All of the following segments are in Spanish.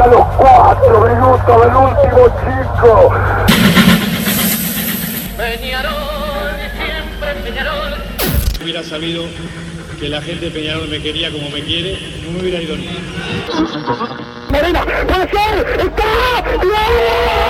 a los cuatro minutos del último chico. Peñarol, siempre Peñarol. hubiera sabido que la gente de Peñarol me quería como me quiere, no me hubiera ido ni. Marina, puede ser, está, ¡Gol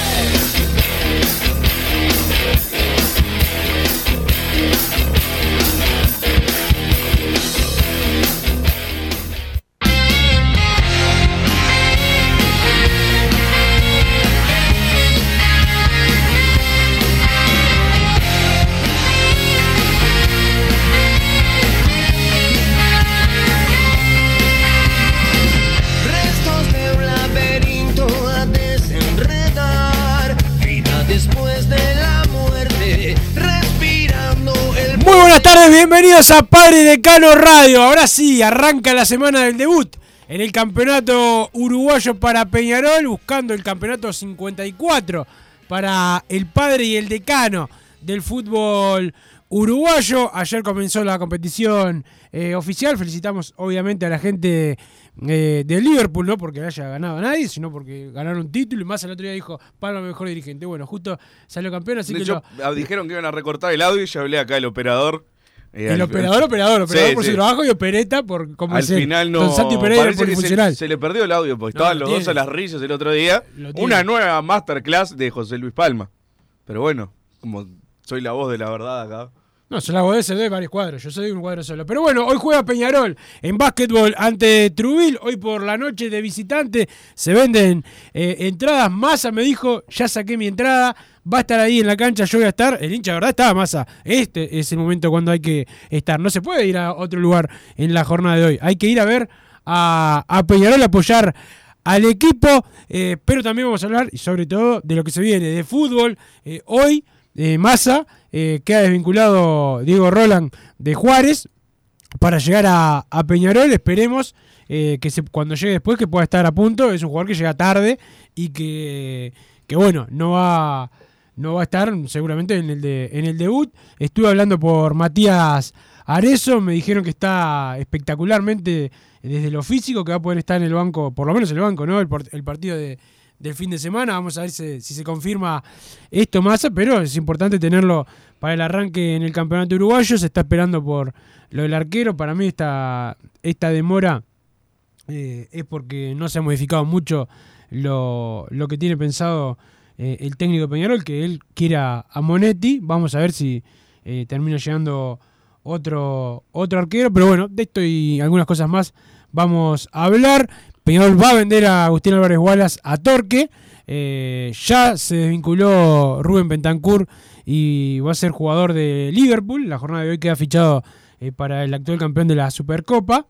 Bienvenidos a Padre Decano Radio. Ahora sí, arranca la semana del debut en el campeonato uruguayo para Peñarol, buscando el campeonato 54 para el Padre y el Decano del fútbol uruguayo. Ayer comenzó la competición eh, oficial. Felicitamos obviamente a la gente eh, de Liverpool, no porque haya ganado a nadie, sino porque ganaron un título y más el otro día dijo Palma mejor dirigente. Bueno, justo salió campeón, así De que hecho, lo- ah, dijeron que iban a recortar el audio y yo hablé acá el operador. Eh, El al- operador, operador, operador Sí, por sí. su trabajo y opereta por como Al final no. Don Santi Pereira por se, se le perdió el audio porque No, estaban lo los dos a las risas el otro día. Una nueva masterclass de José Luis Palma. Pero bueno, como soy la voz de la verdad acá. No, se la de de varios cuadros, yo soy un cuadro solo. Pero bueno, hoy juega Peñarol en básquetbol ante Trubil. Hoy por la noche de visitante se venden eh, entradas. Massa me dijo, ya saqué mi entrada, va a estar ahí en la cancha, yo voy a estar. El hincha, verdad, estaba Massa. Este es el momento cuando hay que estar. No se puede ir a otro lugar en la jornada de hoy. Hay que ir a ver a, a Peñarol, apoyar al equipo, eh, pero también vamos a hablar, y sobre todo, de lo que se viene, de fútbol. Eh, hoy, eh, Massa, eh, queda desvinculado Diego Roland de Juárez para llegar a, a Peñarol. Esperemos que cuando llegue después que pueda estar a punto. Es un jugador que llega tarde y que, que bueno, no va, no va a estar seguramente en el, de, en el debut. Estuve hablando por Matías Arezo, me dijeron que está espectacularmente desde lo físico, que va a poder estar en el banco, por lo menos en el banco, ¿no? El, el partido de, del fin de semana. Vamos a ver si, si se confirma esto más, pero es importante tenerlo para el arranque en el campeonato uruguayo. Se está esperando por lo del arquero. Para mí esta, esta demora eh, es porque no se ha modificado mucho lo, lo que tiene pensado eh, el técnico Peñarol, que él quiera a Monetti. Vamos a ver si eh, termina llegando otro, otro arquero. Pero bueno, de esto y algunas cosas más vamos a hablar. Peñarol va a vender a Agustín Álvarez Wallace a Torque. Eh, ya se desvinculó Rubén Bentancur y va a ser jugador de Liverpool. La jornada de hoy queda fichado para el actual campeón de la Supercopa.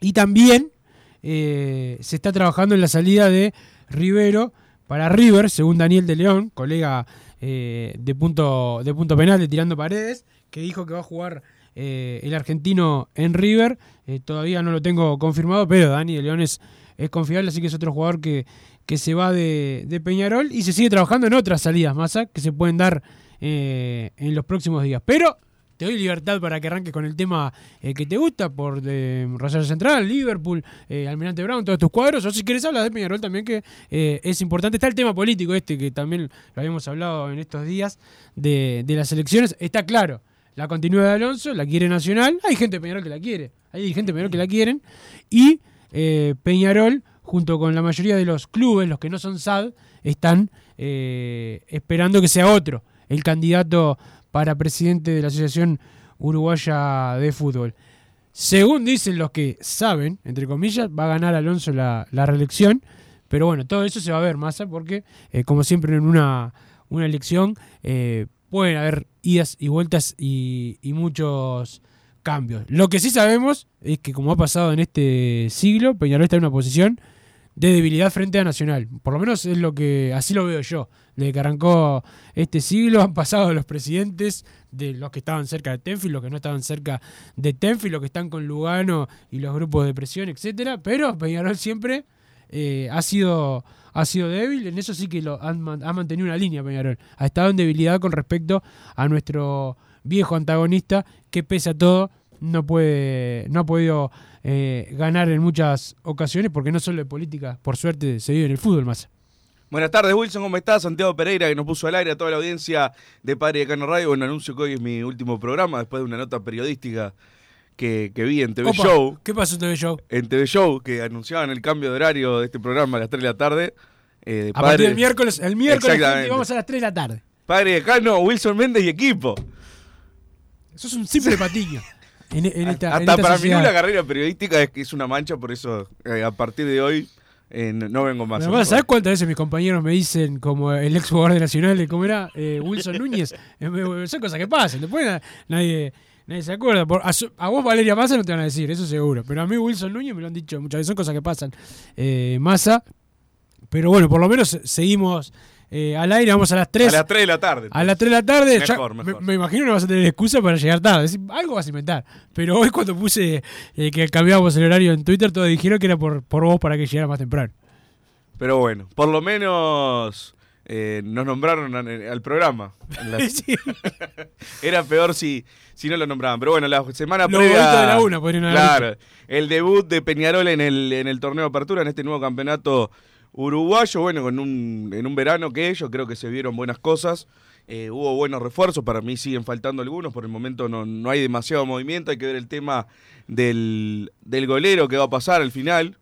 Y también se está trabajando en la salida de Rivero para River, según Daniel de León, colega eh, de, punto, de punto penal de Tirando Paredes, que dijo que va a jugar eh, el argentino en River. Eh, todavía no lo tengo confirmado, pero Dani de León es, es confiable, así que es otro jugador que, que se va de, de Peñarol y se sigue trabajando en otras salidas, Massa, que se pueden dar en los próximos días. Pero te doy libertad para que arranques con el tema eh, que te gusta, por de Rosario Central, Liverpool, eh, Almirante Brown, todos tus cuadros, o si quieres hablar de Peñarol también, que eh, es importante. Está el tema político este, que también lo habíamos hablado en estos días, de, las elecciones. Está claro, la continuidad de Alonso, la quiere Nacional, hay gente de Peñarol que la quiere, hay de Peñarol que la quieren, y eh, Peñarol, junto con la mayoría de los clubes, los que no son SAD, están eh, esperando que sea otro el candidato para presidente de la Asociación Uruguaya de Fútbol. según dicen los que saben, entre comillas, va a ganar Alonso la, la reelección. Pero bueno, todo eso se va a ver, Massa, porque eh, como siempre en una, una elección eh, pueden haber idas y vueltas y, y muchos cambios. Lo que sí sabemos es que como ha pasado en este siglo, Peñarol está en una posición de debilidad frente a Nacional. Por lo menos es lo que así lo veo yo. Desde que arrancó este siglo han pasado los presidentes de los que estaban cerca de Tenfield, los que no estaban cerca de Tenfield, los que están con Lugano y los grupos de presión, etcétera. Pero Peñarol siempre eh, ha sido ha sido débil. En eso sí que lo han, ha mantenido una línea Peñarol. Ha estado en debilidad con respecto a nuestro viejo antagonista que pese a todo no puede no ha podido eh, ganar en muchas ocasiones porque no solo de política, por suerte se vive en el fútbol más. Buenas tardes, Wilson, ¿cómo estás? Santiago Pereira, que nos puso al aire a toda la audiencia de Padre de Cano Radio. Bueno, anuncio que hoy es mi último programa, después de una nota periodística que, que vi en TV Opa, Show. ¿Qué pasó en TV Show? En TV Show, que anunciaban el cambio de horario de este programa a las 3 de la tarde. eh, de A partir del miércoles, el miércoles gente, vamos a las 3 de la tarde. Padre de Cano, Wilson Méndez y equipo. Eso es un simple patiño. En, en esta, en Hasta esta para sociedad. mí la carrera periodística es que es una mancha, por eso eh, a partir de hoy eh, no, no vengo más. Además, ¿sabes cuántas veces mis compañeros me dicen, como el ex jugador de Nacional, cómo era eh, Wilson Núñez? Son cosas que pasan. Después na- nadie, nadie se acuerda. Por- a, su- a vos, Valeria Massa, no te van a decir, eso seguro. Pero a mí, Wilson Núñez, me lo han dicho muchas veces. Son cosas que pasan. Eh, Massa. Pero bueno, por lo menos se- seguimos eh, al aire. Vamos a las 3. A las 3 de la tarde. A las 3 de la tarde, ya Mejor, me- mejor. Me, imagino que no vas a tener excusa para llegar tarde. Algo vas a inventar. Pero hoy cuando puse eh, que cambiábamos el horario en Twitter, todos dijeron que era por, por vos para que llegara más temprano. Pero bueno, por lo menos eh, nos nombraron al, programa. Sí. Era peor si, si no lo nombraban. Pero bueno, la semana Los previa. de la una Claro. El debut de Peñarol en el, en el torneo de apertura, en este nuevo campeonato uruguayo. Bueno, con un, en un verano que yo creo que se vieron buenas cosas. Eh, hubo buenos refuerzos, para mí siguen faltando algunos. Por el momento no, no hay demasiado movimiento. Hay que ver el tema del, del golero que va a pasar al final.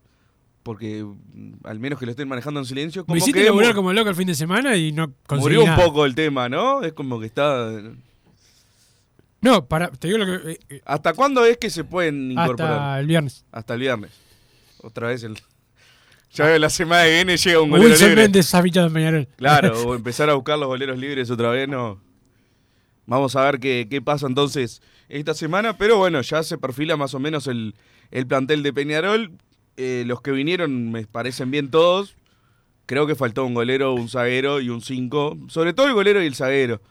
Porque mm, al menos que lo estén manejando en silencio. Como Me hiciste que laburar como loco el fin de semana y no conseguí murió un poco el tema, ¿no? Es como que está. No, para, te digo lo que. eh, eh, ¿Hasta cuándo es que se pueden incorporar? hasta el viernes. Hasta el viernes. Otra vez el. Ya la semana que viene llega un golero Wilson libre. Fichado en Peñarol. Claro, o empezar a buscar los goleros libres otra vez, no. Vamos a ver qué, qué pasa entonces esta semana, pero bueno, ya se perfila más o menos el, el plantel de Peñarol. Eh, los que vinieron me parecen bien todos. Creo que faltó un golero, un zaguero y un 5. Sobre todo el golero y el zaguero.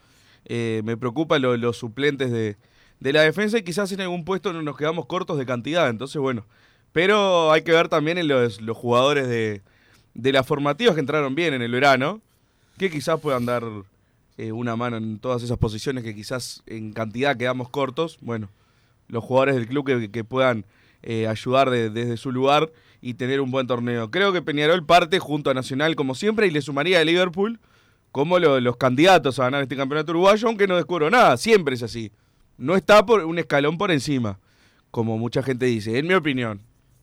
Eh, me preocupan lo- los suplentes de, de la defensa y quizás en algún puesto no nos quedamos cortos de cantidad. Entonces, bueno. Pero hay que ver también en los, los jugadores de, de las formativas que entraron bien en el verano, que quizás puedan dar eh, una mano en todas esas posiciones que quizás en cantidad quedamos cortos. Bueno, los jugadores del club que, que puedan eh, ayudar de- desde su lugar y tener un buen torneo. Creo que Peñarol parte junto a Nacional como siempre y le sumaría a Liverpool como lo- los candidatos a ganar este campeonato uruguayo, aunque no descubro nada, siempre es así. No está por un escalón por encima, como mucha gente dice, en mi opinión.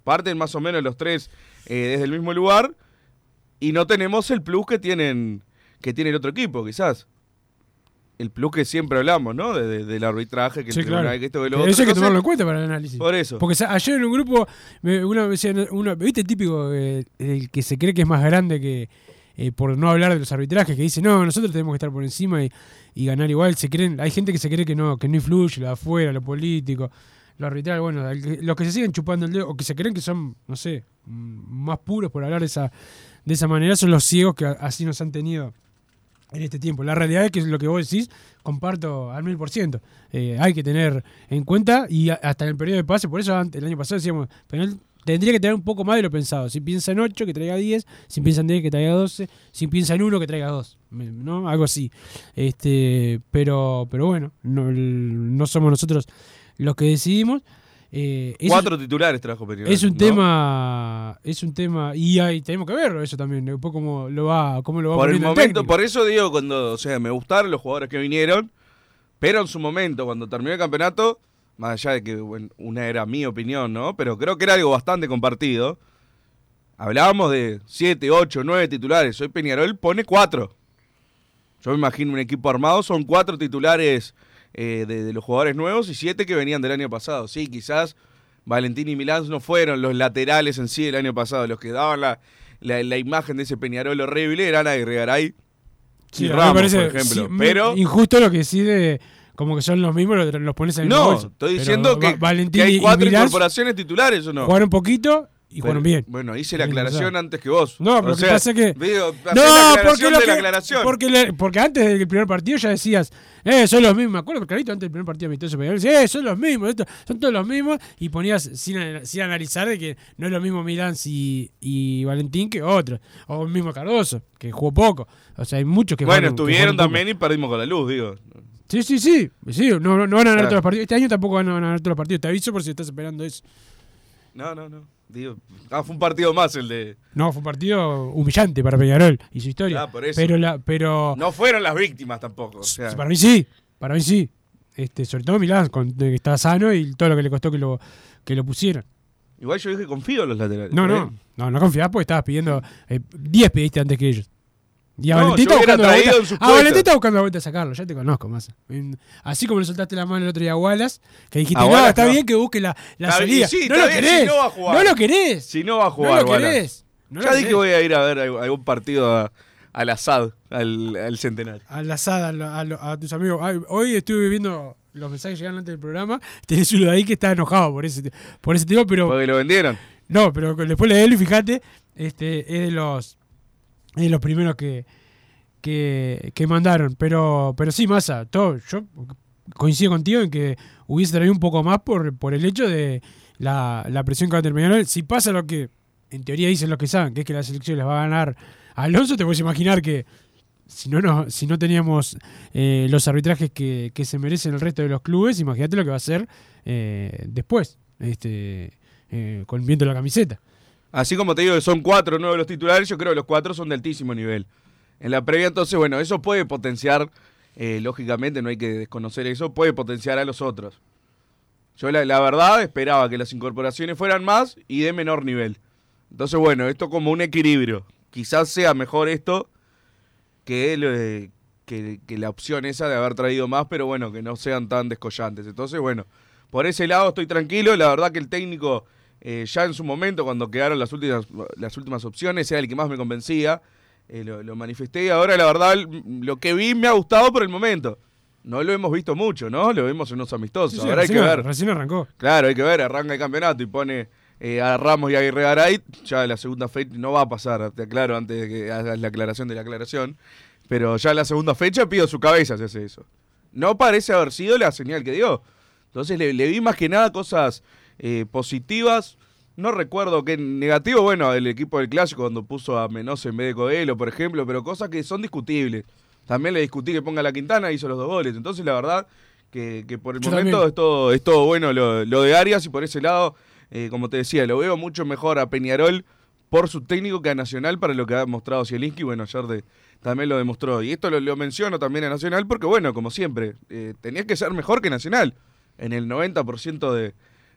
Parten más o menos los tres eh, desde el mismo lugar y no tenemos el plus que tienen que tiene el otro equipo, quizás. El plus que siempre hablamos, ¿no? De- de- del arbitraje, que el Sí, claro. que esto, que lo Eso otro. hay que tomarlo en cuenta para el análisis. Por eso. Porque ayer en un grupo, me- uno me decía, uno, ¿viste el típico, eh, el que se cree que es más grande que eh, por no hablar de los arbitrajes, que dice, no, nosotros tenemos que estar por encima y, y ganar igual? Se creen, hay gente que se cree que no, que no influye, lo de afuera, lo político, lo arbitral, bueno, los que se siguen chupando el dedo, o que se creen que son, no sé, mm, más puros por hablar de esa, de esa manera, son los ciegos que así nos han tenido en este tiempo. La realidad es que lo que vos decís, comparto al mil por ciento. Eh, hay que tener en cuenta y hasta en el periodo de pase, por eso ante- el año pasado decíamos, Penal tendría que tener un poco más de lo pensado. Si piensa en 8, que traiga 10, si piensa en 10, que traiga 12, si piensa en 1, que traiga 2, ¿no? Algo así. Este, pero, pero bueno, no, no somos nosotros los que decidimos. Eh, Cuatro titulares trajo Peñarol. es un ¿no? tema, es un tema, y hay, tenemos que verlo eso también, después cómo lo va, cómo lo va Por el momento, por eso digo, cuando, o sea, me gustaron los jugadores que vinieron, pero en su momento, cuando terminó el campeonato, más allá de que bueno, una era mi opinión, ¿no? Pero creo que era algo bastante compartido. Hablábamos de 7, 8, 9 titulares. Hoy Peñarol pone 4. Yo me imagino un equipo armado, son 4 titulares eh, de, de los jugadores nuevos y 7 que venían del año pasado. Sí, quizás Valentín y Milán no fueron los laterales en sí el año pasado. Los que daban la, la, la imagen de ese Peñarol horrible eran Aguirregaray Sí, y Ramos, parece, por ejemplo. sí, pero Injusto lo que sí de. Como que son los mismos, los, los pones en el no, bolso. estoy diciendo que, hay cuatro Milán incorporaciones titulares o no. jugaron poquito y jugaron bien. Bueno, hice la aclaración antes que vos. No, pero O que sea, pasa que. digo, No, la porque, lo la que- porque, le- porque antes del primer partido ya decías, eh, son los mismos. Me acuerdo clarito antes del primer partido amistoso decía, eh, son los mismos, esto- son todos los mismos. Y ponías sin, sin analizar de que no es lo mismo Milán y, y Valentín que otros. O el mismo Cardoso, que jugó poco. O sea, hay muchos que bueno, jugaron- que estuvieron poco. también y perdimos con la luz, digo. Sí, sí, sí. sí no, no, no van a ganar Claro. todos los partidos. Este año tampoco van a ganar todos los partidos. Te aviso por si estás esperando eso. No, no, no. Digo, ah, fue un partido más el de. No, fue un partido humillante para Peñarol y su historia. Ah, por eso. Pero, la, pero No fueron las víctimas tampoco. o sea. para mí sí. Para mí sí. Este, sobre todo Milán, con, de que está sano y todo lo que le costó que lo, que lo pusieran. Igual yo dije confío en los laterales. No, ¿está no. bien? No, no confiás porque estabas pidiendo. eh, 10 pediste antes que ellos. Y a No, Valentín está buscando la vuelta. A Valentín está buscando la vuelta a sacarlo. Ya te conozco más. Así como le soltaste la mano el otro día a Wallace, que dijiste, no, está no. bien que busque la, la salida. sí, no lo bien, querés. si no va a jugar. No lo querés. Si no va a jugar, no lo querés. No ya dije que voy a ir a ver algún partido a- al Asad, al, al Centenario. a la asada, a, lo- a lo- a tus amigos. Ay, hoy estuve viendo los mensajes que llegaron antes del programa. Tenés uno de ahí que está enojado por ese, por ese tema, pero. Porque lo vendieron. No, pero después leelo y fíjate, este, es de los. Es de los primeros que. que, que mandaron. Pero, pero sí, Massa, todo, yo coincido contigo en que hubiese traído un poco más por, por el hecho de la, la presión que va a terminar. Si pasa lo que en teoría dicen los que saben, que es que la selección les va a ganar a Alonso, te puedes imaginar que si no, no, si no teníamos eh, los arbitrajes que, que se merecen el resto de los clubes, imagínate lo que va a hacer eh, después, este, eh, con viento la camiseta. Así como te digo que son cuatro nuevos los titulares, yo creo que los cuatro son de altísimo nivel. En la previa, entonces, bueno, eso puede potenciar, eh, lógicamente, no hay que desconocer eso, puede potenciar a los otros. Yo la, la verdad esperaba que las incorporaciones fueran más y de menor nivel. Entonces, bueno, esto como un equilibrio. Quizás sea mejor esto que, que, que la opción esa de haber traído más, pero bueno, que no sean tan descollantes. Entonces, bueno, por ese lado estoy tranquilo. La verdad que el técnico, eh, ya en su momento, cuando quedaron las últimas, las últimas opciones, era el que más me convencía. Eh, lo, lo manifesté y ahora la verdad lo que vi me ha gustado por el momento. No lo hemos visto mucho, ¿no? Lo vemos en unos amistosos. Sí, sí, ahora hay que ver. Recién arrancó. Claro, hay que ver, arranca el campeonato y pone eh, a Ramos y a Aguirre Garay, ya la segunda fecha no va a pasar, te aclaro antes de que hagas la aclaración de la aclaración, pero ya la segunda fecha pido su cabeza si hace eso. No parece haber sido la señal que dio. Entonces le, le vi más que nada cosas eh, positivas. No recuerdo qué negativo, bueno, el equipo del clásico cuando puso a Menos en vez de Coelho, por ejemplo, pero cosas que son discutibles. También le discutí que ponga la Quintana, hizo los dos goles. Entonces, la verdad, que, que por el Yo momento también. es todo, es todo bueno lo, lo de Arias y por ese lado, eh, como te decía, lo veo mucho mejor a Peñarol por su técnico que a Nacional para lo que ha mostrado Zielinski. Bueno, ayer de- también lo demostró. Y esto lo, lo menciono también a Nacional porque, bueno, como siempre, eh, tenía que ser mejor que Nacional en el 90% de,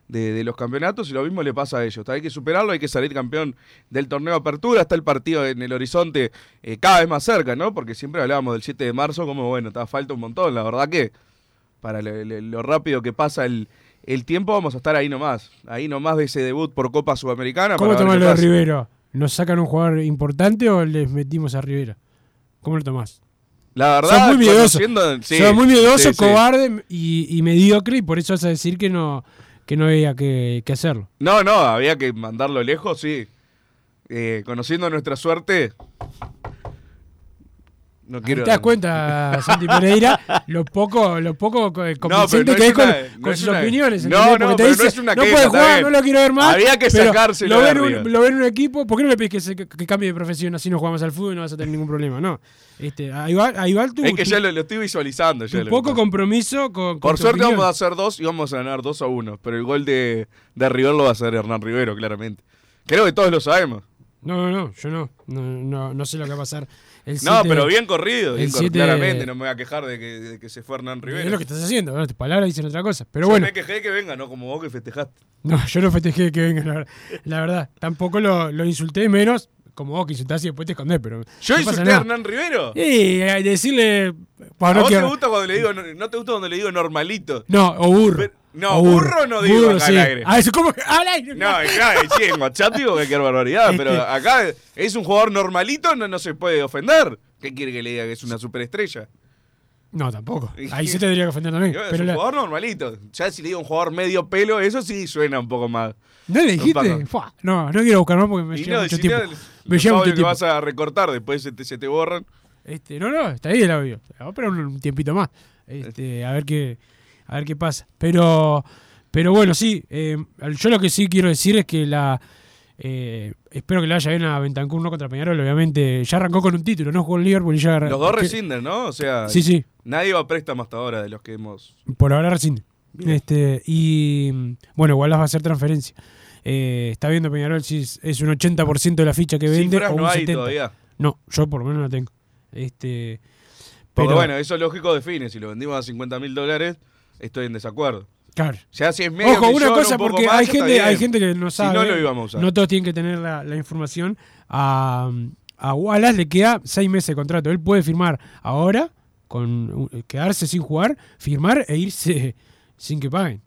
de, de los campeonatos y lo mismo le pasa a ellos. Hay que superarlo, hay que salir campeón del torneo de apertura. Está el partido en el horizonte eh, cada vez más cerca, ¿no? Porque siempre hablábamos del 7 de marzo como, bueno, está falta un montón. La verdad que para lo, rápido que pasa el, el tiempo vamos a estar ahí nomás. Ahí nomás de ese debut por Copa Sudamericana. ¿Cómo tomás lo de. Rivero? ¿Nos sacan un jugador importante o les metimos a Rivera? ¿Cómo lo tomás? La verdad, Sos muy miedoso. conociendo- sí, Sos muy miedoso, sí, sí. cobarde y, y mediocre y por eso vas a decir que no, que no había que, hacerlo. No, no, había que mandarlo lejos, sí. Eh, conociendo nuestra suerte. No quiero. ¿Te das cuenta, Santi Pereira, lo poco, lo poco co- convincente no que es con, una- con es sus una- opiniones. No, no, te dice, no es una no queja, puede jugar, bien. no lo quiero ver más. Había que sacárselo Lo ven, un, lo ven un equipo, ¿por qué no le pides que, se- que cambie de profesión así no jugamos al fútbol y no vas a tener ningún problema? No. Este, ahí va, ahí va tu, Es que ya lo, lo estoy visualizando. ya que poco compromiso con, Por suerte opinión. vamos a hacer dos y vamos a ganar dos a uno. Pero el gol de, de River lo va a hacer Hernán Rivero, claramente. Creo que todos lo sabemos. No, no, no, yo no. No, no, no sé lo que va a pasar. El No, siete- pero bien corrido. bien siete- Claramente, no me voy a quejar de que, de que se fue Hernán Rivero. Es lo que estás haciendo, ¿no? tus palabras dicen otra cosa. Pero Yo bueno, me quejé que venga, no como vos que festejaste. no, yo no festejé que venga, la, la verdad. Tampoco lo, lo insulté menos, como vos que insultás y después te escondés, pero. ¿Yo no insulté a. Hernán Rivero? Y eh, decirle. ¿A Bueno, vos que- te gusta cuando le digo, no te gusta cuando le digo normalito? No, o burro. Pero- No, O burro no digo acá sí. al aire. Ah, como que al aire. No, claro, sí, en WhatsApp digo cualquier barbaridad, Este- pero acá es un jugador normalito, no, no se puede ofender. ¿Qué quiere que le diga que es una superestrella? No, tampoco. Ahí se tendría que ofender también. Es Pero un la- jugador normalito. Ya si le digo un jugador medio pelo, eso sí suena un poco más. ¿No le dijiste? Fua, No, no quiero buscar más porque me Y lleva no, mucho si tiempo. no, Me lleva mucho que tiempo. vas a recortar, después se te, se te borran. Este, no, no, está ahí el audio. Vamos a esperar un, un tiempito más. Este, a ver qué, a ver qué pasa. Pero, pero bueno, sí. eh, yo lo que sí quiero decir es que la eh, espero que le vaya bien a Bentancur, no contra Peñarol, obviamente. Ya arrancó con un título, no jugó en Liverpool y ya Los dos rescinden, ¿no? O sea, Sí, sí. nadie va a préstamo hasta ahora de los que hemos. Por ahora rescinde. Este, y bueno, igual las va a hacer transferencia. Eh, está viendo Peñarol si es, es un 80% de la ficha que vende Cifras o un no hay 70. todavía. No, yo por lo menos no la tengo. Este, pero bueno, eso es lógico define. Si lo vendimos a 50 mil dólares, estoy en desacuerdo. claro. Ya si es medio Ojo, una cosa un porque más, hay gente, hay gente que no Si sabe. no lo íbamos a usar. No todos tienen que tener la, la información. A, a Wallace le queda seis meses de contrato. Él puede firmar ahora, con quedarse sin jugar, firmar e irse sin que paguen.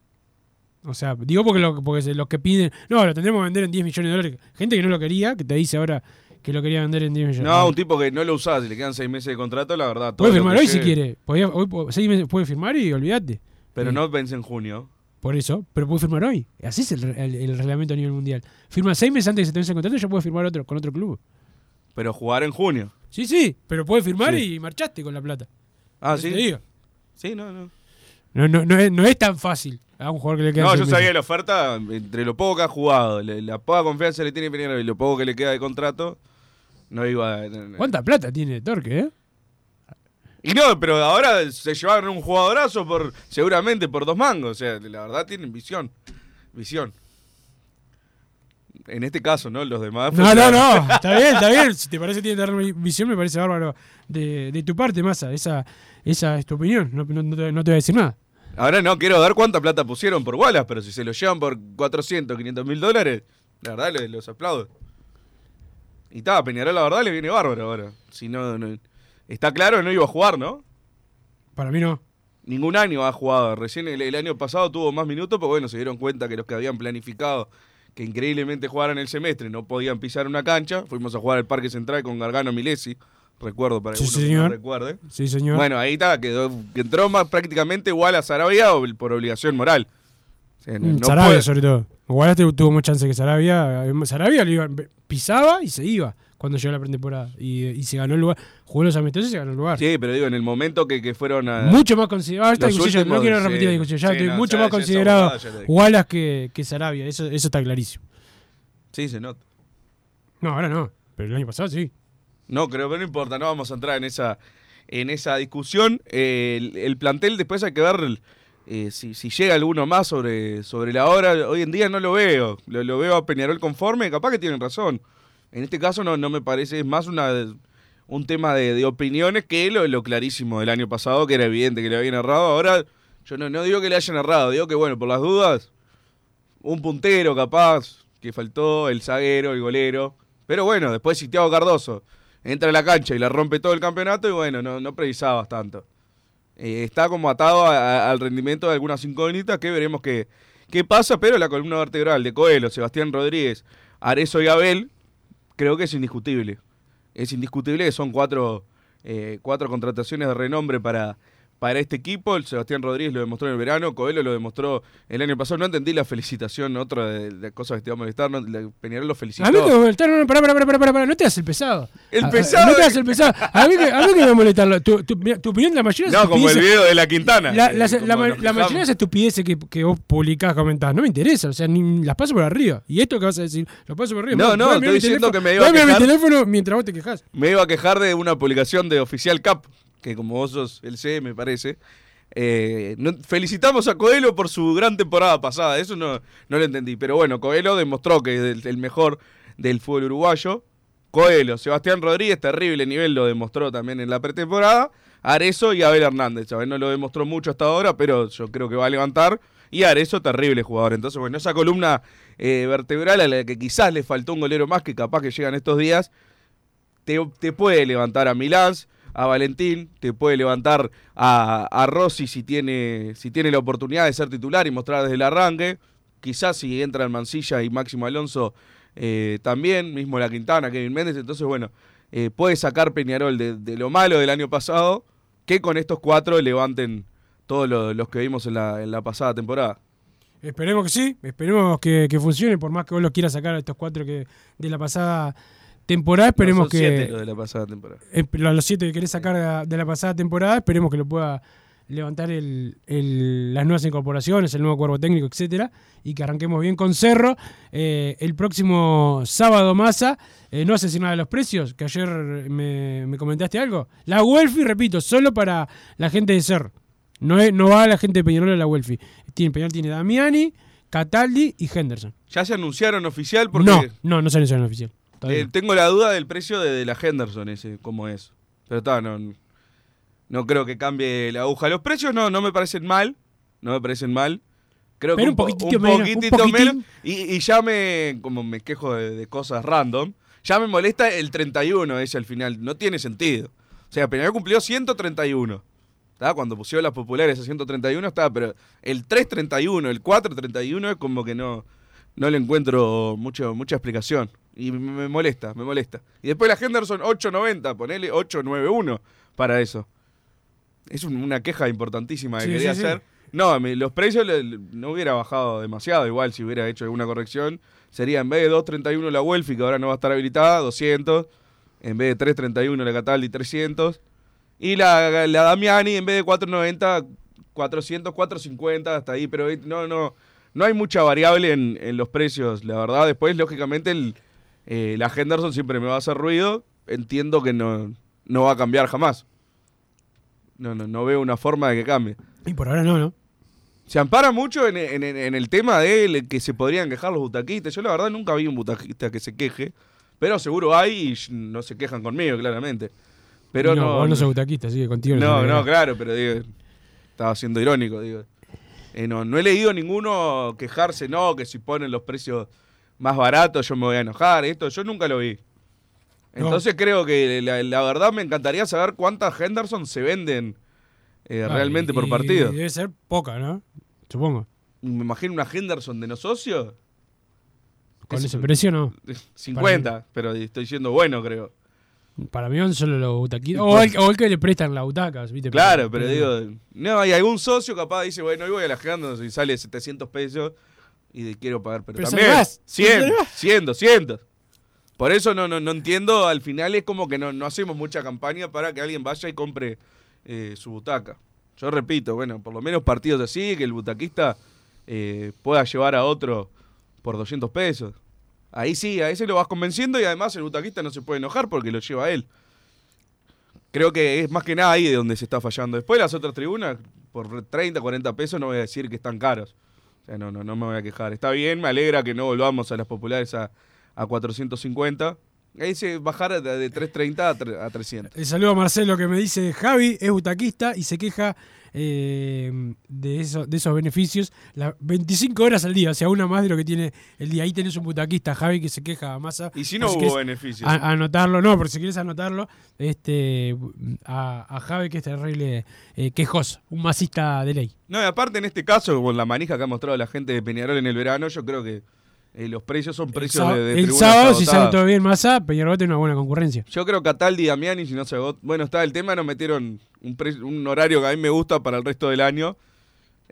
O sea, digo porque, lo, porque los que piden, no, lo tendremos que vender en 10 millones de dólares. Gente que no lo quería, que te dice ahora que lo quería vender en 10 millones. No, un tipo que no lo usaba, si le quedan seis meses de contrato, la verdad. puede firmar hoy si quiere. Podía- hoy seis meses puede firmar y olvídate. Pero no vence en junio. Por eso, pero puede firmar hoy. Así es el, el- el reglamento a nivel mundial. Firma seis meses antes de que se te vence el contrato y ya puede firmar otro con otro club. Pero jugar en junio. Sí, sí, pero puede firmar Sí. y marchaste con la plata. Ah, sí. te digo. Sí, no, no. No, no, no, es, no es tan fácil a un jugador que le queda No, yo meses. sabía la oferta, entre lo poco que ha jugado, la poca confianza que le tiene Peñarol y lo poco que le queda de contrato, no iba a... no. ¿Cuánta plata tiene Torque, eh? Y no, pero ahora se llevaron un jugadorazo por seguramente por dos mangos. O sea, la verdad tienen visión. Visión. En este caso, ¿no? Los demás. No, no, no. Está bien, está bien. Si te parece que tiene que dar visión, me parece bárbaro de, de tu parte, Massa. Esa, esa es tu opinión. No, no- no te, no te voy a decir nada. Ahora no quiero dar cuánta plata pusieron por Wallace, pero si se lo llevan por 400, 500 mil dólares, la verdad le- los aplaudo. Y estaba, Peñarol la verdad le viene bárbaro ahora. Si no, no- está claro que no iba a jugar, ¿no? Para mí no. Ningún año ha jugado. Recién el, el año pasado tuvo más minutos, porque bueno, se dieron cuenta que los que habían planificado que increíblemente jugaran el semestre no podían pisar una cancha. Fuimos a jugar al Parque Central con Gargano Milesi. Recuerdo para Sí, que no recuerde. Sí, señor. Bueno, ahí está, quedó, que entró más prácticamente igual a Sarabia o por obligación moral. O sea, no- no Sarabia, sobre todo. Igual tuvo, tuvo más chance que Sarabia. Sarabia lo iba- pisaba y se iba cuando llegó la pretemporada. Y, y se ganó el lugar. Jugó los amistosos y se ganó el lugar. Sí, pero digo, en el momento que, que fueron a. Mucho más considerado. No quiero repetir la discusión. Ya Sí, estoy no, mucho ya- más ya considerado. Wallace que, que Sarabia. Eso, eso está clarísimo. Sí, se nota. No, ahora no. Pero el año pasado sí. No, creo que no importa, no vamos a entrar en esa, en esa discusión. Eh, el, el plantel después hay que ver eh, si, si llega alguno más sobre, sobre la hora. Hoy en día no lo veo. Lo, lo veo a Peñarol conforme, capaz que tienen razón. En este caso no, no me parece, es más una un tema de, opiniones que lo, lo clarísimo del año pasado, que era evidente que le habían errado. Ahora, yo no, digo que le hayan errado, digo que bueno, por las dudas, un puntero capaz, que faltó, el zaguero, el golero. Pero bueno, después si Thiago Cardoso entra a la cancha y la rompe todo el campeonato, y bueno, no, no precisabas tanto. Eh, está como atado al rendimiento de algunas incógnitas que veremos qué, qué pasa, pero la columna vertebral de Coelho, Sebastián Rodríguez, Arezo y Abel, creo que es indiscutible. Es indiscutible que son cuatro, eh, cuatro contrataciones de renombre para, para este equipo. El Sebastián Rodríguez lo demostró en el verano, Coelho lo demostró el año pasado. No entendí la felicitación, otra de, de cosas que te va a molestar. No, la- Peñarol lo felicitó. A mí que me molestar, no, no, pará, pará, pará, pará, no te hagas el pesado. El pesado No te hagas el pesado. A mí que, a mí que me molesta. lo- Tu, tu, tu opinión de la mayoría No, es como el video de la Quintana. La, que la- como la la mayoría de esas estupideces que, que vos publicás, comentás, no me interesa. O sea, ni las paso por arriba. Y esto que vas a decir, lo paso por arriba. No, no, mirar estoy diciendo teléfono- que me iba a mirar mi quejar. teléfono mientras vos te quejás. Me iba a quejar de una publicación de Oficial Cap, que como vos sos el C, me parece. Eh, felicitamos a Coelho por su gran temporada pasada, eso no, no lo entendí. Pero bueno, Coelho demostró que es el, el mejor del fútbol uruguayo. Coelho, Sebastián Rodríguez, terrible nivel, lo demostró también en la pretemporada. Arezo y Abel Hernández. Abel no lo demostró mucho hasta ahora, pero yo creo que va a levantar. Y Arezo, terrible jugador. Entonces, bueno, esa columna eh, vertebral a la que quizás le faltó un golero más, que capaz que llegan estos días, te, te puede levantar a Milán, a Valentín, te puede levantar a, Rossi si tiene, si tiene la oportunidad de ser titular y mostrar desde el arranque. Quizás si entra Mancilla y Máximo Alonso eh, también, mismo la Quintana, Kevin Méndez. Entonces, bueno, eh, puede sacar Peñarol de, lo malo del año pasado que con estos cuatro levanten todos lo- los que vimos en la, pasada temporada. Esperemos que sí, esperemos que, que funcione, por más que vos los quieras sacar a estos cuatro que de la pasada temporada, esperemos No, son siete que los de la pasada temporada. eh, lo- los siete que querés sacar de la, de la pasada temporada, esperemos que lo pueda levantar el, el- las nuevas incorporaciones, el nuevo cuerpo técnico, etcétera, y que arranquemos bien con Cerro. Eh, el próximo sábado, Massa, eh, no haces nada de los precios, que ayer me, me comentaste algo. La Welfi, repito, solo para la gente de Cerro. No, es- no va la gente de Peñarol a la Welfi. Tiene, Peñarol tiene Damiani, Cataldi y Henderson. Ya se anunciaron oficial porque No, no, no sale en oficial. Eh, tengo la duda del precio de, de la Henderson ese, cómo es. Pero está, no, no creo que cambie la aguja. Los precios no, no me parecen mal, no me parecen mal. Creo Pero que un po- poquitito menos, un poquitito menos. Y, y ya me, como me quejo de, de cosas random, ya me molesta el 31 ese al final. No tiene sentido. O sea, Peñarol cumplió 131. ¿tá? Cuando pusieron las populares a 131 estaba, pero el 331, el 431 es como que no, no le encuentro mucho, mucha explicación. Y me, molesta, me molesta. Y después la Henderson 890, ponele 891 para eso. Es un- una queja importantísima que Sí, quería sí, sí. hacer. No, me- los precios le- le- no hubiera bajado demasiado, igual si hubiera hecho alguna corrección. Sería en vez de 231 la Welfi, que ahora no va a estar habilitada, 200. En vez de 331 la Cataldi, 300. Y la, la Damiani, en vez de 490, 400, 450, hasta ahí. Pero eh, no, no, no hay mucha variable en, en los precios, la verdad. Después, lógicamente, el, eh, la Henderson siempre me va a hacer ruido. Entiendo que no, no va a cambiar jamás. No, no, no veo una forma de que cambie. Y por ahora no, ¿no? Se ampara mucho en, en- en- en el tema de que se podrían quejar los butaquistas. Yo la verdad nunca vi un butaquista que se queje, pero seguro hay y no se quejan conmigo, claramente. Pero no, no, vos no sos butaquista, así que contigo no, no, pelea. claro, pero digo, estaba siendo irónico, digo. Eh, no, no he leído ninguno quejarse, no, que si ponen los precios más baratos yo me voy a enojar, esto yo nunca lo vi. No. Entonces creo que la, la verdad me encantaría saber cuántas Henderson se venden eh, realmente y- por partido. Debe ser poca, ¿no? Supongo. Me imagino una Henderson de no socio. Con Es- ese precio no. 50, pero estoy siendo bueno, creo. Para mí son solo los butaquistas. O el, o el que le prestan las butacas, ¿viste? Claro, pero digo, no, hay algún socio capaz dice, bueno, hoy voy a la Henderson y sale 700 pesos y de- quiero pagar, pero, Pero también sale más, 100, sale más. 100, 200. Por eso no, no, no entiendo, al final es como que no, no hacemos mucha campaña para que alguien vaya y compre eh, su butaca. Yo repito, bueno, por lo menos partidos así, que el butaquista eh, pueda llevar a otro por 200 pesos. Ahí sí, a ese lo vas convenciendo y además el butaquista no se puede enojar porque lo lleva él. Creo que es más que nada ahí de donde se está fallando. Después las otras tribunas, por 30, 40 pesos, no voy a decir que están caros. O sea, no, no, no me voy a quejar. Está bien, me alegra que no volvamos a las populares a, a 450. Ahí se bajar de, de 330 a, tre- a 300. El saludo a Marcelo que me dice, Javi es butaquista y se queja eh, de, eso, de esos beneficios las 25 horas al día, o sea, una más de lo que tiene el día. Ahí tenés un butaquista, Javi, que se queja a masa. Y si no hubo es- beneficios. a- anotarlo, no, porque si quieres anotarlo, este a, a Javi que es terrible eh, quejoso, un masista de ley. No, y aparte en este caso, con la manija que ha mostrado la gente de Peñarol en el verano, yo creo que eh, los precios son El, precios sá- de, de el sábado, si sale todo bien masa, Peñarol tiene una buena concurrencia. Yo creo que Cataldi y Damiani, si no se agota. Bueno, está el tema, nos metieron un, pre- un horario que a mí me gusta para el resto del año.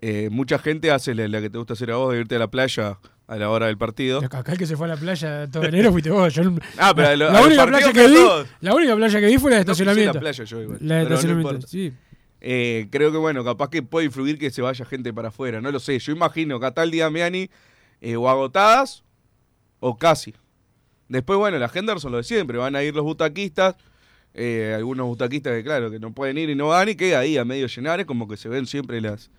Eh, mucha gente hace la, la que te gusta hacer a vos, de irte a la playa a la hora del partido. Acá el que se fue a la playa todo enero fuiste vos. Yo Ah, pero la, única playa que vi, la única playa que vi fue la de No estacionamiento. la playa yo igual, La de no estacionamiento, sí. Eh, creo que bueno, capaz que puede influir que se vaya gente para afuera, no lo sé. Yo imagino Cataldi Damiani eh, o agotadas o casi. Después, bueno, la Henderson lo de siempre, van a ir los butaquistas, eh, algunos butaquistas que claro, que no pueden ir y no van y queda ahí a medio llenar, es como que se ven siempre las,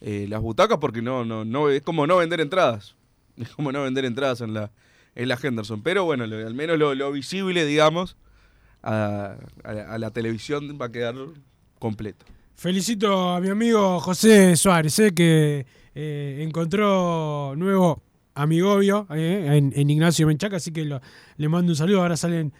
eh, las butacas porque no, no, es como no vender entradas. Es como no vender entradas en la, en la Henderson. Pero bueno, al menos lo, visible, digamos, a, a la- a la televisión va a quedar completo. Felicito a mi amigo José Suárez, eh, que eh, encontró nuevo amigovio eh, en, Ignacio Menchaca, así que le mando un saludo. Ahora salen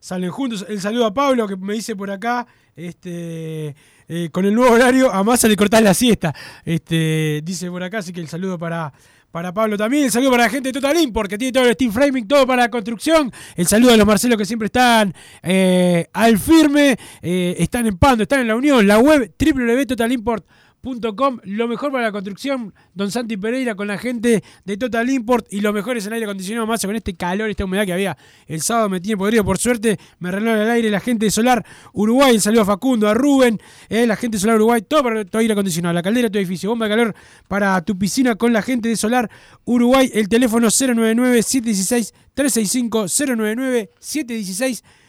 salen juntos. El saludo a Pablo que me dice por acá, este, eh, con el nuevo horario, a Massa le cortás la siesta. Este, dice por acá, así que el saludo para, para Pablo también. El saludo para la gente de Total Import, que tiene todo el steel framing, todo para la construcción. El saludo a los Marcelos que siempre están eh, al firme, están en Pando, están en la Unión. La web www.totalimport.com, lo mejor para la construcción, Don Santi Pereira con la gente de Total Import y lo mejor es el aire acondicionado más con este calor, esta humedad que había el sábado me tiene podrido, por suerte me renueva el aire la gente de Solar Uruguay, el saludo a Facundo, a Rubén, eh, la gente de Solar Uruguay, todo para tu aire acondicionado, la caldera de tu edificio, bomba de calor para tu piscina con la gente de Solar Uruguay, el teléfono 099 716 365 099 716 365.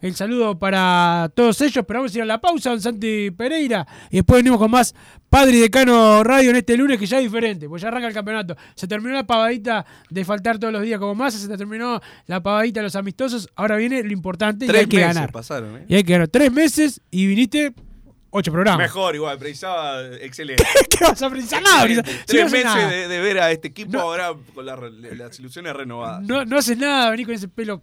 El saludo para todos ellos. Pero vamos a ir a la pausa, don Santi Pereira. Y después venimos con más Padre y Decano Radio en este lunes, que ya es diferente, pues ya arranca el campeonato. Se terminó la pavadita de faltar todos los días como más, se terminó la pavadita de los amistosos. Ahora viene lo importante y Tres hay que meses ganar. pasaron, ¿eh? Y hay que ganar. Tres meses y viniste ocho programas. Mejor, igual, precisaba excelente. ¿Qué vas a precisar? Nada, si no Tres haces meses nada. de, de ver a este equipo ahora con la las ilusiones renovadas. No, no haces nada, vení con ese pelo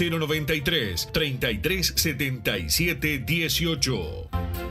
093 3377 18.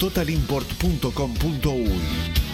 www.totalimport.com.uy.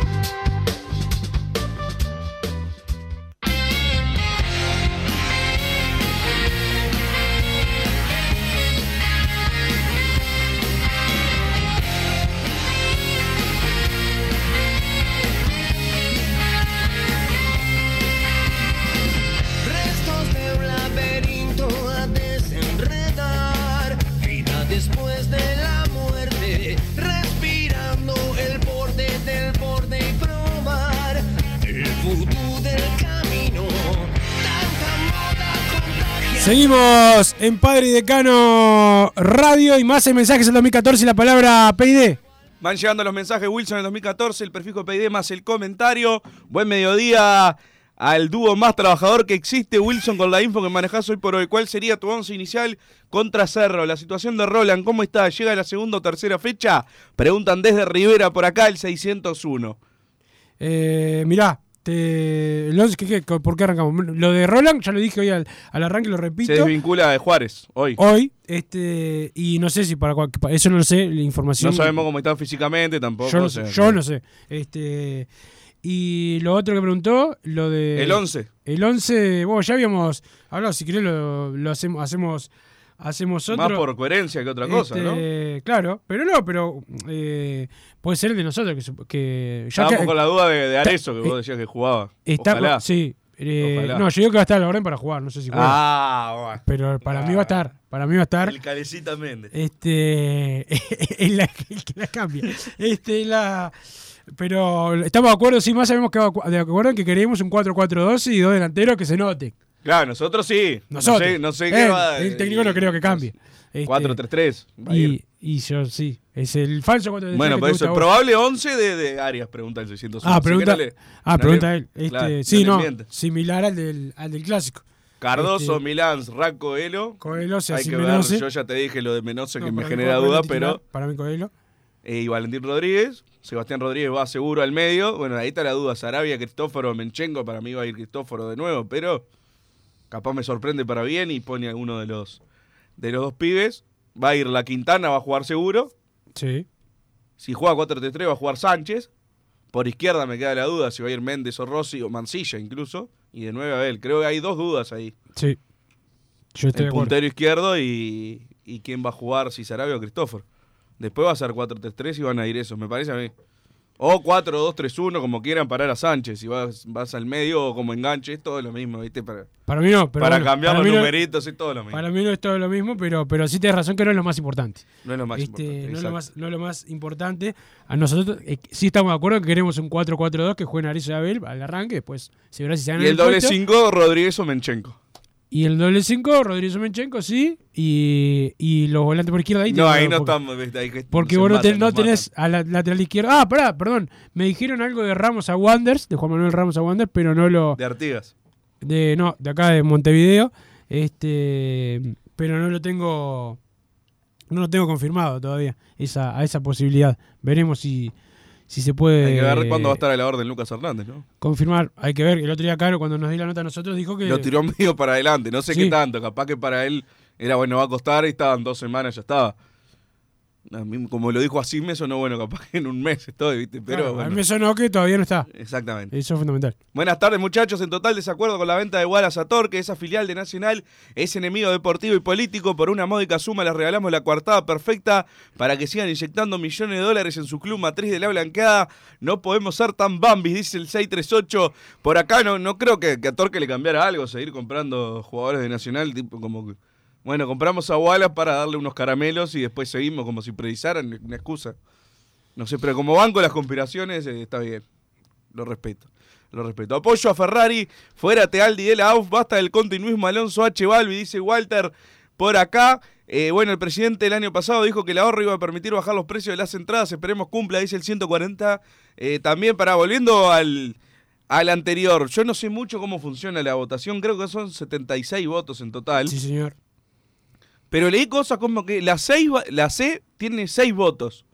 En Padre y Decano Radio y más en mensajes en 2014 y la palabra PID. Van llegando los mensajes Wilson en 2014, el prefijo PID más el comentario. Buen mediodía al dúo más trabajador que existe, Wilson, con la info que manejas hoy por hoy. ¿Cuál sería tu once inicial contra Cerro? La situación de Roland, ¿cómo está? ¿Llega la segunda o tercera fecha? Preguntan desde Rivera por acá, el 601. Eh, mirá, te, el once, ¿qué- qué- ¿por qué arrancamos? Lo de Roland, ya lo dije hoy al, al arranque, lo repito. Se desvincula de Juárez, hoy. Hoy, este, y no sé si para, para- eso no lo sé, la información. No sabemos cómo está físicamente tampoco. Yo no sé, yo no sé. Este, y lo otro que preguntó, lo de. El 11. El 11, bueno, ya habíamos hablado, si querés lo, lo hacemos, hacemos, hacemos otro. Más por coherencia que otra cosa, ¿no? Este, Claro, pero no, pero eh, puede ser el de nosotros que, que Estábamos que- con la duda de, de Arezo, que vos decías que jugaba. Está, Ojalá. Sí. eh, Ojalá. no, yo digo que va a estar a la orden para jugar, no sé si juega. Ah, bueno. Pero para mí va a estar, para mí va a estar. El Calecita Méndez. Este. el que la cambia. Este, la. Pero estamos de acuerdo, sí, más sabemos que de acuerdo en que queríamos un 4-4-2 y dos delanteros que se note. Claro, nosotros sí. Nosotros. No sé, no sé qué Eh, va. El técnico no creo que cambie. Este, 4-3-3. va a ir. Y, y yo sí. Es el falso 4 Bueno, por eso, el probable 11 de, de Arias, pregunta el 601. Ah, que pregunta, le- ah, pregunta él. Este, claro, sí, no similar al del, al del clásico. Cardoso, Este, Milán, Elo. Coelho, o sea, Hay que ver, yo ya te dije lo de Menose No, que me genera Coelho duda, titular, pero. Para mí Coelho. Eh, y Valentín Rodríguez. Sebastián Rodríguez va seguro al medio. Bueno, ahí está la duda. Sarabia, Cristóforo, Menchenko. Para mí va a ir Cristóforo de nuevo, pero capaz me sorprende para bien y pone a uno de los, de los dos pibes. Va a ir la Quintana, va a jugar seguro. Sí. Si juega 4-3-3 va a jugar Sánchez. Por izquierda me queda la duda si va a ir Méndez o Rossi o Mancilla incluso. Y de 9 a Abel. Creo que hay dos dudas ahí. Sí. Yo estoy el de puntero izquierdo y, y quién va a jugar, si Sarabia o Cristóforo. Después va a ser 4-3-3 y van a ir esos, me parece a mí. O 4-2-3-1, como quieran parar a Sánchez. Si vas, vas al medio o como enganche, es todo lo mismo, ¿viste? Para, Para mí no, pero para bueno, cambiar para los mí no- numeritos y todo lo mismo. Para mí no es todo lo mismo, pero, pero sí tienes razón que no es lo más importante. No es lo más Este, importante, no, es lo más, no es lo más importante. A nosotros eh, sí estamos de acuerdo que queremos un 4-4-2 que jueguen Arizo y Abel al arranque, después se verá si se ganan Y el doble puesto. 5, Rodríguez o Menchenko. Y el doble 5, Rodríguez Menchenko, sí. Y, y los volantes por izquierda ahí. No, ahí no porque- estamos. ¿viste? Ahí que Porque vos no, matan, ten- no nos matan. tenés a la lateral izquierda. Ah, pará, perdón. Me dijeron algo de Ramos a Wanders, de Juan Manuel Ramos a Wanders, pero no lo. De Artigas. de no de acá de Montevideo este pero no lo tengo no lo tengo confirmado todavía esa a esa posibilidad veremos si si se puede Hay que ver cuándo va a estar a la orden Lucas Hernández, ¿no? confirmar hay que ver el otro día Caro cuando nos dio la nota a nosotros dijo que Lo tiró medio para adelante, no sé Sí. qué tanto. Capaz que para él era bueno, va a costar y estaban dos semanas, ya estaba. A mí, como lo dijo así, me sonó bueno, capaz que en un mes estoy, ¿viste? Pero Claro, a bueno. mí me sonó que todavía no está Exactamente. eso es fundamental Buenas tardes, muchachos. En total desacuerdo con la venta de Wallace a Torque, esa filial de Nacional es enemigo deportivo y político. Por una módica suma les regalamos la coartada perfecta para que sigan inyectando millones de dólares en su club matriz de la blanqueada. No podemos ser tan bambis, dice el 638. Por acá no, no creo que, que a Torque le cambiara algo, seguir comprando jugadores de Nacional, tipo como que, Bueno, compramos a Wallace para darle unos caramelos y después seguimos como si precisaran una excusa. No sé, pero como banco las conspiraciones, eh, está bien. Lo respeto. Lo respeto. Apoyo a Ferrari. Fuera Tealdi de la AUF. Basta del continuismo Alonso H. Balbi, dice Walter por acá. Eh, bueno, el presidente el año pasado dijo que el ahorro iba a permitir bajar los precios de las entradas. Esperemos cumpla, dice el 140. Eh, también para, volviendo al, al anterior, yo no sé mucho cómo funciona la votación. Creo que son 76 votos en total. Sí, señor. Pero leí cosas como que la, seis C tiene 6 votos.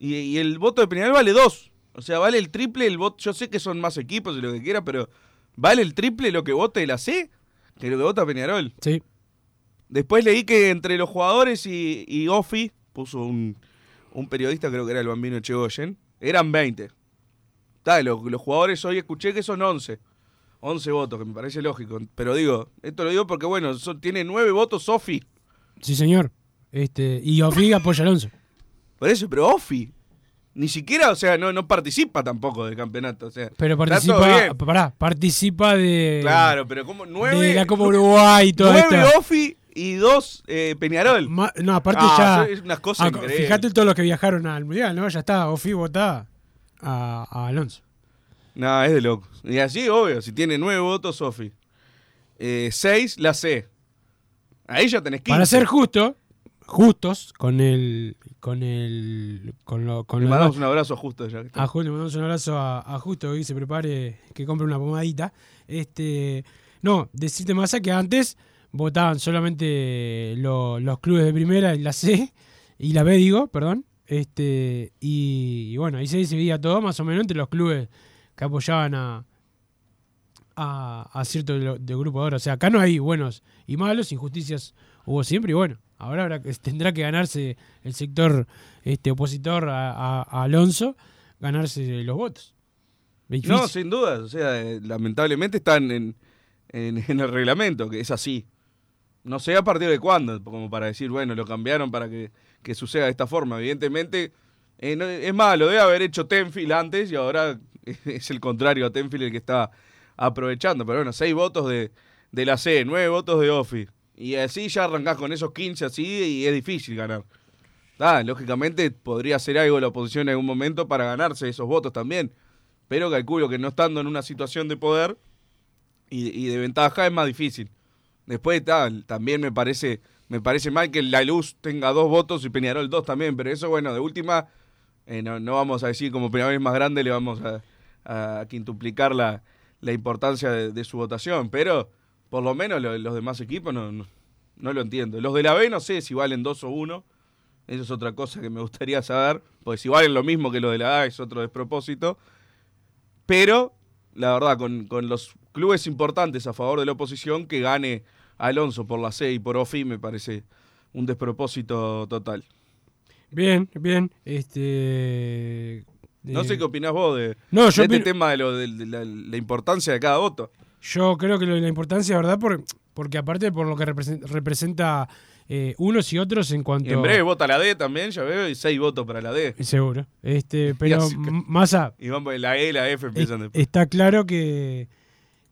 Y, y el voto de Peñarol vale 2. O sea, vale el triple el voto. Yo sé que son más equipos y lo que quiera, pero ¿vale el triple lo que vote la C que lo que vota Peñarol? Sí. Después leí que entre los jugadores y, y Ofi, puso un, un periodista, creo que era el bambino Chegoyen, eran 20. Está, los, los jugadores hoy escuché que son 11. 11 votos, que me parece lógico. Pero digo, esto lo digo porque, bueno, son- tiene 9 votos Ofi. Sí, señor. Este, y Ofi apoya a Alonso. Por eso, pero Ofi. Ni siquiera, o sea, no, no participa tampoco del campeonato. O sea, Pero participa, pará, participa de, Claro, pero como nueve. de la Copa Uruguay y todo nueve esto. Ofi y dos eh, Peñarol. Ma- no, aparte Ah, ya. Es unas cosas Ah, fíjate todos los que viajaron al mundial, ¿no? Ya está, Ofi vota a, a Alonso. No, es de loco. Y así, obvio, si tiene nueve votos, Sofi. Eh, seis, la C. Ahí ya tenés 15. Para ser justo, justos con el. con el. con lo. Con Le mandamos un abrazo a Justo ya. A Justo, le mandamos un abrazo a, a Justo que se prepare, que compre una pomadita. Este, no, decirte más que antes votaban solamente lo- los clubes de primera y la C, y la B digo, perdón. Este, y, y bueno, ahí se dividía todo más o menos entre los clubes que apoyaban a, a, a cierto de, grupo de ahora. O sea, acá no hay buenos y malos, injusticias hubo siempre y bueno, ahora tendrá que ganarse el sector este opositor a, a- a Alonso, ganarse los votos. Difícil. No, sin duda. O sea, eh, lamentablemente están en, en, en el reglamento, que es así. No sé a partir de cuándo, como para decir, bueno, lo cambiaron para que, que suceda de esta forma. Evidentemente, eh, no- es más, lo debe haber hecho Tenfield antes y ahora es el contrario a Tenfield el que está aprovechando. Pero bueno, seis votos de, de la C, nueve votos de OFI. Y así ya arrancás con esos 15 así y es difícil ganar. Ah, lógicamente podría hacer algo la oposición en algún momento para ganarse esos votos también. Pero calculo que no estando en una situación de poder y, de ventaja es más difícil. Después tal, también me parece, me parece mal que la luz tenga dos votos y Peñarol dos también, pero eso bueno, de última, eh, no, no vamos a decir como Peñarol es más grande, le vamos a, a quintuplicar la, la importancia de, su votación, pero por lo menos lo- los demás equipos no, no, no lo entiendo. Los de la B no sé si valen dos o uno, eso es otra cosa que me gustaría saber, porque si valen lo mismo que los de la A es otro despropósito. Pero, la verdad, con, con los clubes importantes a favor de la oposición, que gane Alonso por la C y por OFI me parece un despropósito total. Bien, bien. Este. No sé qué opinás vos de, No, yo de este tema de, lo, de, de la, la importancia de cada voto. Yo creo que lo la importancia, ¿verdad? Por, porque aparte por lo que represen- representa eh, unos y otros en cuanto. Y en breve vota la D también, ya veo, y seis votos para la D. Seguro. Este, pero que- m- más a, Y vamos, la E y la F empiezan después. está claro que,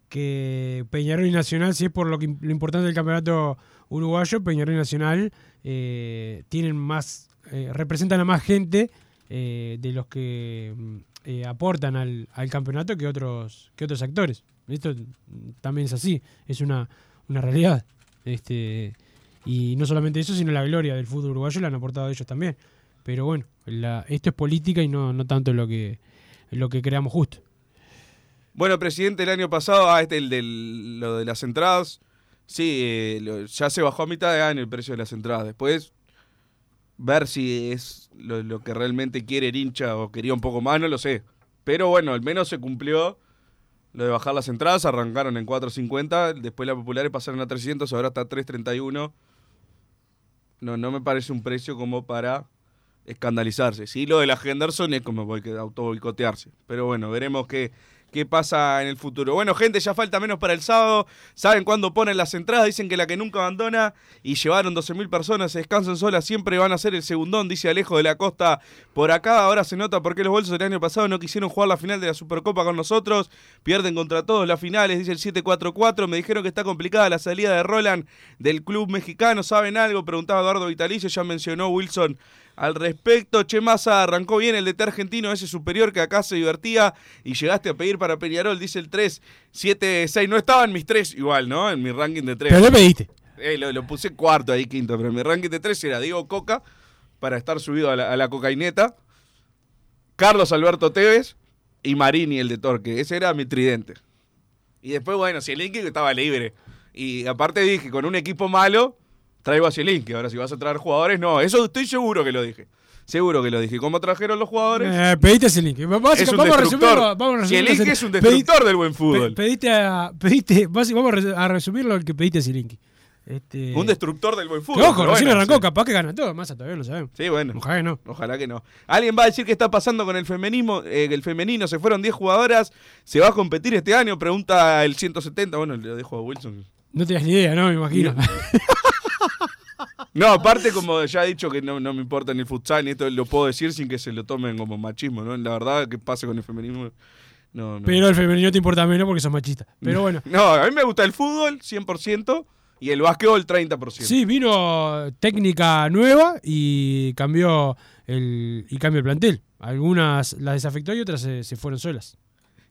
que Peñarol y Nacional, si es por lo, que, lo importante del campeonato uruguayo, Peñarol y Nacional eh, tienen más, eh, representan a más gente eh, de los que mm, eh, aportan al, campeonato que otros, que otros actores. Esto mm, también es así, es una, una realidad. Este, y no solamente eso, sino la gloria del fútbol uruguayo la han aportado ellos también. Pero bueno, esto es política y no, no tanto lo que, lo que creamos justo. Bueno, presidente, el año pasado, ah, este, el del, lo de las entradas, sí, eh, ya se bajó a mitad de año el precio de las entradas. Después, ver si es lo, que realmente quiere el hincha o quería un poco más, no lo sé. Pero bueno, al menos se cumplió lo de bajar las entradas, arrancaron en 4.50, después las populares pasaron a 300, ahora está a 3.31. No, no me parece un precio como para escandalizarse. Sí, lo de la Henderson es como auto boicotearse. Pero bueno, veremos qué, qué pasa en el futuro. Bueno, gente, ya falta menos para el sábado. ¿Saben cuándo ponen las entradas? Dicen que la que nunca abandona y llevaron 12.000 personas, se descansan solas, siempre van a ser el segundón, dice Alejo de la Costa por acá. Ahora se nota por qué los bolsos del año pasado no quisieron jugar la final de la Supercopa con nosotros. Pierden contra todos las finales, dice el 744. Me dijeron que está complicada la salida de Roland del club mexicano. ¿Saben algo? Preguntaba Eduardo Vitalicio, ya mencionó Wilson al respecto. Che Massa arrancó bien el DT argentino, ese superior que acá se divertía y llegaste a pedir para Peñarol, dice el 3, 7, 6. No estaban mis tres igual, ¿no? En mi ranking de 3. Pero le pediste. Eh, lo, lo puse cuarto ahí, quinto, pero mi ranking de 3 era Diego Coca para estar subido a la, a la cocaineta, Carlos Alberto Tevez y Marini, el de Torque. Ese era mi tridente. Y después, bueno, Zielinski que estaba libre. Y aparte dije, con un equipo malo, traigo a Zielinski. Ahora, si vas a traer jugadores, no. Eso estoy seguro que lo dije. Seguro que lo dije. ¿Cómo trajeron los jugadores? Eh, pediste ese link. Vamos, Es un vamos a destructor. Vamos a resumirlo. Zielinski es un destructor del buen fútbol. Pe- pediste a, pediste, vamos a res- a resumirlo el que pediste a Zielinski. Este, Un destructor del buen fútbol. ojo, recién bueno, arrancó, sí. capaz que gana todo. Más todavía lo sabemos. Sí, bueno. Ojalá que no. Ojalá que no. Alguien va a decir qué está pasando con el feminismo, eh, el femenino. Se fueron 10 jugadoras. ¿Se va a competir este año? Pregunta el 170. Bueno, le dejo a Wilson. No tenías ni idea, ¿no? Me imagino. No, aparte, como ya he dicho que no, no me importa ni el futsal ni esto, lo puedo decir sin que se lo tomen como machismo, ¿no? La verdad, que pase con el feminismo. No, no. Pero el femenino te importa menos porque sos machista. Pero bueno. No, a mí me gusta el fútbol 100% y el básquetbol 30%. Sí, vino técnica nueva y cambió el, y cambió el plantel. Algunas las desafectó y otras se, se fueron solas.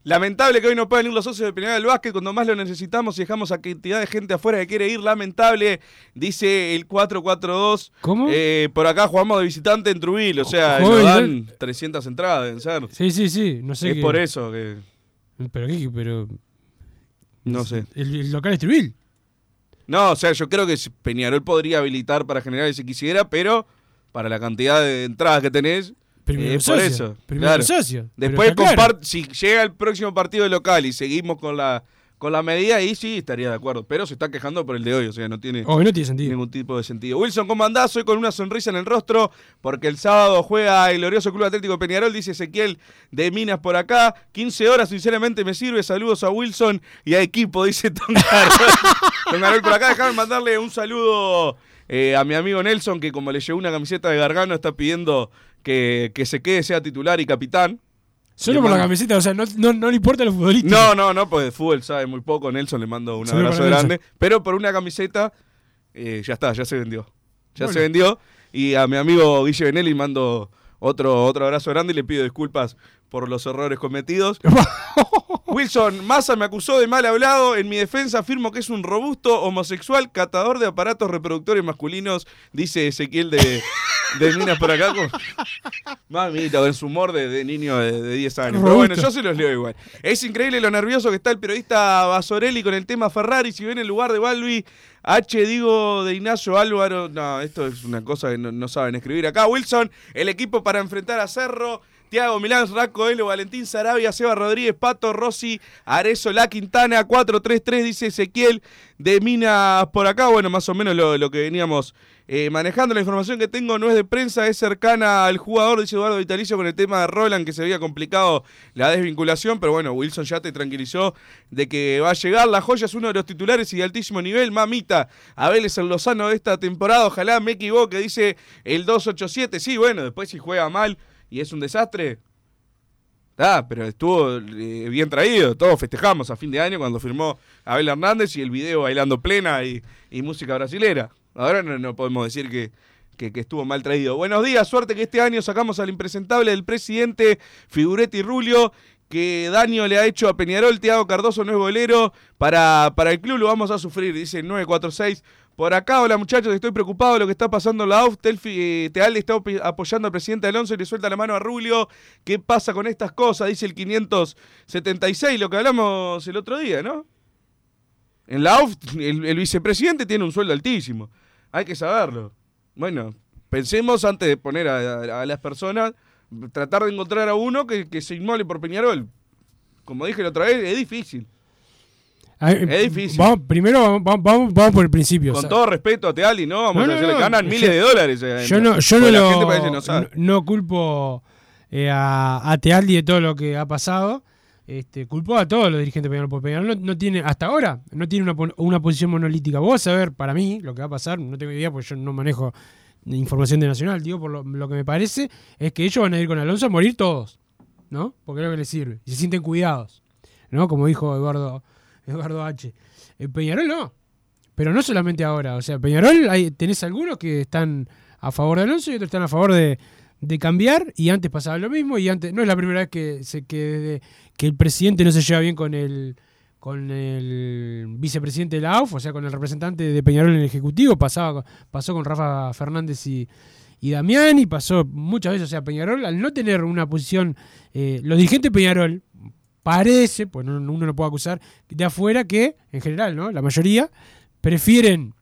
Lamentable que hoy no puedan ir los socios de Peñarol del Básquet cuando más lo necesitamos y dejamos a cantidad de gente afuera que quiere ir. Lamentable, dice el 442. ¿Cómo? Eh, por acá jugamos de visitante en Trubil, o sea, nos dan 300 entradas, deben ser. Sí, sí, sí. No sé es por eso que. ¿Pero qué? Pero. No sé. El, el local es Trujillo. No, o sea, yo creo que Peñarol podría habilitar para generar si quisiera, pero para la cantidad de entradas que tenés. Primero eh, el por socio, eso. primero claro. socio, Después, claro. si llega el próximo partido local y seguimos con la con la medida, ahí sí estaría de acuerdo. Pero se está quejando por el de hoy, o sea, no tiene, no tiene sentido. ningún tipo de sentido. Wilson, ¿cómo andás? Hoy con una sonrisa en el rostro, porque el sábado juega el glorioso Club Atlético Peñarol, dice Ezequiel de Minas por acá. 15 horas, sinceramente me sirve. Saludos a Wilson y a equipo, dice. Tongarol por acá, déjame mandarle un saludo eh, a mi amigo Nelson, que como le llegó una camiseta de Gargano, está pidiendo que, que se quede, sea titular y capitán. Solo Le por la camiseta, o sea, no, no, no le importa a los futbolistas. no, no, no, pues de fútbol sabe muy poco. Nelson le mando un abrazo grande. Pero por una camiseta, eh, ya está, ya se vendió. Ya Bueno. se vendió. Y a mi amigo Guille Benelli mando otro, otro abrazo grande y le pido disculpas por los errores cometidos. Wilson, Massa me acusó de mal hablado. En mi defensa afirmo que es un robusto homosexual catador de aparatos reproductores masculinos, dice Ezequiel de, de Minas por acá. Con... Mamita, con su humor de, de niño de, de 10 años. Pero bueno, yo se los leo igual. Es increíble lo nervioso que está el periodista Basorelli con el tema Ferrari. Si ven en lugar de Balbi, H, digo, de Ignacio Álvaro. No, esto es una cosa que no, no saben escribir acá. Wilson, el equipo para enfrentar a Cerro. Tiago Milán, Raco Elo, Valentín Sarabia, Seba Rodríguez, Pato, Rossi, Arezo, La Quintana, 4-3-3, dice Ezequiel de Minas por acá. Bueno, más o menos lo, lo que veníamos eh, manejando. La información que tengo no es de prensa, es cercana al jugador, dice Eduardo Vitalicio, con el tema de Roland, que se había complicado la desvinculación. Pero bueno, Wilson ya te tranquilizó de que va a llegar. La joya es uno de los titulares y de altísimo nivel. Mamita, Abel es el Lozano de esta temporada. Ojalá me equivoque, dice el 287. Sí, bueno, después si juega mal y es un desastre. Ah, pero estuvo eh, bien traído. Todos festejamos a fin de año cuando firmó Abel Hernández y el video bailando plena y, música brasilera. Ahora no, podemos decir que, que, estuvo mal traído. Buenos días, suerte que este año sacamos al impresentable del presidente Figuretti Rulio. Que daño le ha hecho a Peñarol, Tiago Cardoso no es golero. Para, para el club lo vamos a sufrir, dice el 946. Por acá, hola muchachos, estoy preocupado de lo que está pasando en la AUF. Telfi, eh, Tealde está apoyando al presidente Alonso y le suelta la mano a Rulio. ¿Qué pasa con estas cosas? Dice el 576, lo que hablamos el otro día, ¿no? En la AUF, el, el vicepresidente tiene un sueldo altísimo. Hay que saberlo. Bueno, pensemos antes de poner a las personas, tratar de encontrar a uno que, que se inmole por Peñarol. Como dije la otra vez, es difícil. Es difícil. Vamos, primero vamos, vamos- vamos, por el principio. o Con sea, todo respeto a Tealdi, ¿no? Vamos No, a no, ganan yo- miles de dólares. eh, Yo no, yo no lo- gente parece que no sabe. no- no culpo eh, a, a Tealdi de todo lo que ha pasado. Este, culpó a todos los dirigentes de Peñarol, porque Peñarol no, no tiene, hasta ahora, no tiene una, una posición monolítica. Vos vas a ver, para mí, lo que va a pasar, no tengo idea porque yo no manejo información de Nacional, digo, por lo, lo que me parece, es que ellos van a ir con Alonso a morir todos, ¿no? Porque es lo que les sirve. Y se sienten cuidados, ¿no? Como dijo Eduardo, Eduardo H. En Peñarol no. Pero no solamente ahora. O sea, Peñarol hay, tenés algunos que están a favor de Alonso y otros están a favor de, de cambiar. Y antes pasaba lo mismo. Y antes no es la primera vez que, se, que, desde- que el presidente no se lleva bien con el con el vicepresidente de la AUF, o sea, con el representante de Peñarol en el Ejecutivo. Pasaba, pasó con Rafa Fernández y, y Damián y pasó muchas veces. O sea, Peñarol, al no tener una posición, eh, los de Peñarol, parece, pues no- uno no puede acusar de afuera que, en general, ¿no? La mayoría prefieren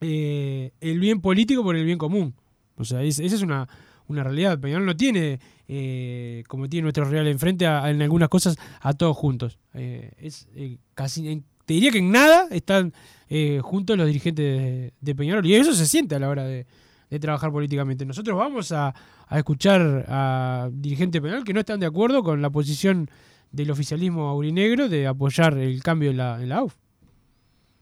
eh, el bien político por el bien común. O sea, es- esa es una, una realidad. Peñarol no tiene, eh, como tiene nuestro Real enfrente, a- en algunas cosas a todos juntos. Eh, es eh, casi, te diría que en nada están eh, juntos los dirigentes de, de Peñarol. Y eso se siente a la hora de, trabajar políticamente. Nosotros vamos a, a escuchar a dirigentes Peñarol que no están de acuerdo con la posición del oficialismo aurinegro de apoyar el cambio en la, en la AUF.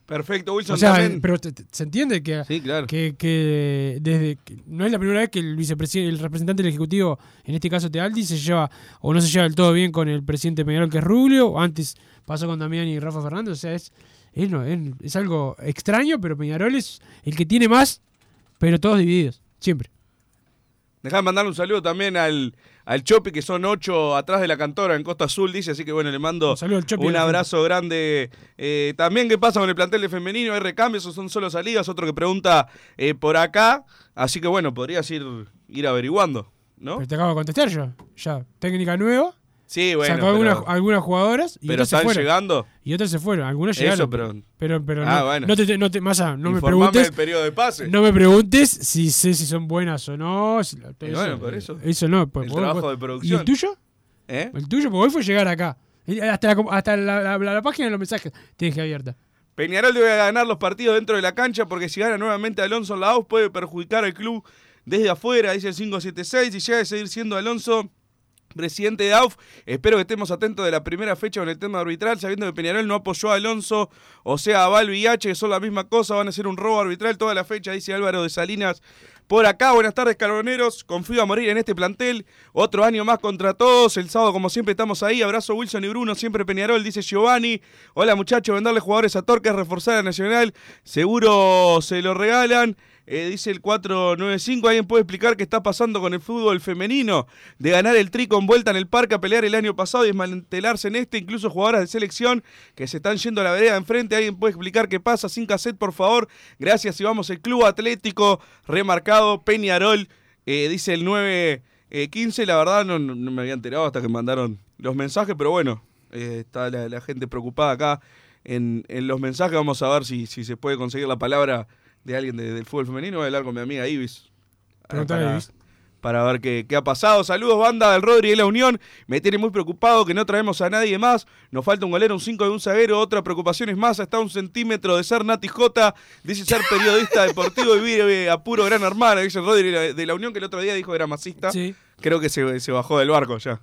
Perfecto, Wilson. O sea, también. pero te- te- se entiende que, que, que desde que no es la primera vez que el vicepresidente, el representante del ejecutivo, en este caso Tealdi, se lleva o no se lleva del todo bien con el presidente Peñarol que es Rubio, o antes pasó con Damián y Rafa Fernández, o sea, es, es, no, es, es algo extraño, pero Peñarol es el que tiene más, pero todos divididos, siempre. Dejá de mandar un saludo también al, al Chopi, que son ocho atrás de la cantora en Costa Azul, dice, así que bueno, le mando Un al Chopi un abrazo grande. Eh, también, ¿qué pasa con el plantel de femenino? ¿Hay recambios o son solo salidas? Otro que pregunta eh, por acá, así que bueno, podrías ir, ir averiguando, ¿no? Pero te acabo de contestar yo. Ya, técnica nueva. Sí, bueno, Sacó algunas, pero- algunas jugadoras y pero otras se fueron. llegando. Y otras se fueron. Algunas Eso, llegaron. pero- pero, pero Ah, no, bueno. no te, no te, no me preguntes. periodo de pase. No me preguntes si sé si son buenas o no. si bueno, por eso. Eso no. pues, El vos- trabajo vos- de producción. ¿Y el tuyo? ¿Eh? El tuyo, porque hoy fue llegar acá. Hasta la, hasta la, la- la- la página de los mensajes te dejé abierta. Peñarol debe ganar los partidos dentro de la cancha porque si gana nuevamente Alonso en la AUF puede perjudicar al club desde afuera, dice el 576. Y llega a seguir siendo Alonso presidente de AUF. Espero que estemos atentos de la primera fecha con el tema arbitral, sabiendo que Peñarol no apoyó a Alonso, o sea, a Balbi y H, que son la misma cosa, van a ser un robo arbitral toda la fecha, dice Álvaro de Salinas. Por acá, buenas tardes, carboneros. Confío a morir en este plantel. Otro año más contra todos. El sábado, como siempre, estamos ahí. Abrazo Wilson y Bruno, siempre Peñarol, dice Giovanni. Hola, muchachos, venderle jugadores a Torques, reforzar a Nacional. Seguro se lo regalan. Eh, dice el 495. ¿Alguien puede explicar qué está pasando con el fútbol femenino? De ganar el tri con vuelta en el parque a pelear el año pasado y desmantelarse en este. Incluso jugadoras de selección que se están yendo a la vereda enfrente. ¿Alguien puede explicar qué pasa? Sin cassette, por favor. Gracias. Y vamos, el Club Atlético remarcado Peñarol. eh, dice el 915. La verdad no me había enterado hasta que mandaron los mensajes, pero bueno, eh, está la, la gente preocupada acá en, en los mensajes. Vamos a ver si, si se puede conseguir la palabra de alguien de- del fútbol femenino. Voy a hablar con mi amiga Ibis. ah, para, Ibis. para ver qué, qué ha pasado. Saludos, banda del Rodri de la Unión. Me tiene muy preocupado que no traemos a nadie más. Nos falta un golero, un 5 de un zaguero. Otra preocupación es más. Está un centímetro de ser Nati J. Dice ser periodista deportivo y vive a puro gran hermano. Dice Rodri de la, de la Unión que el otro día dijo que era masista. Sí. Creo que se, se bajó del barco ya.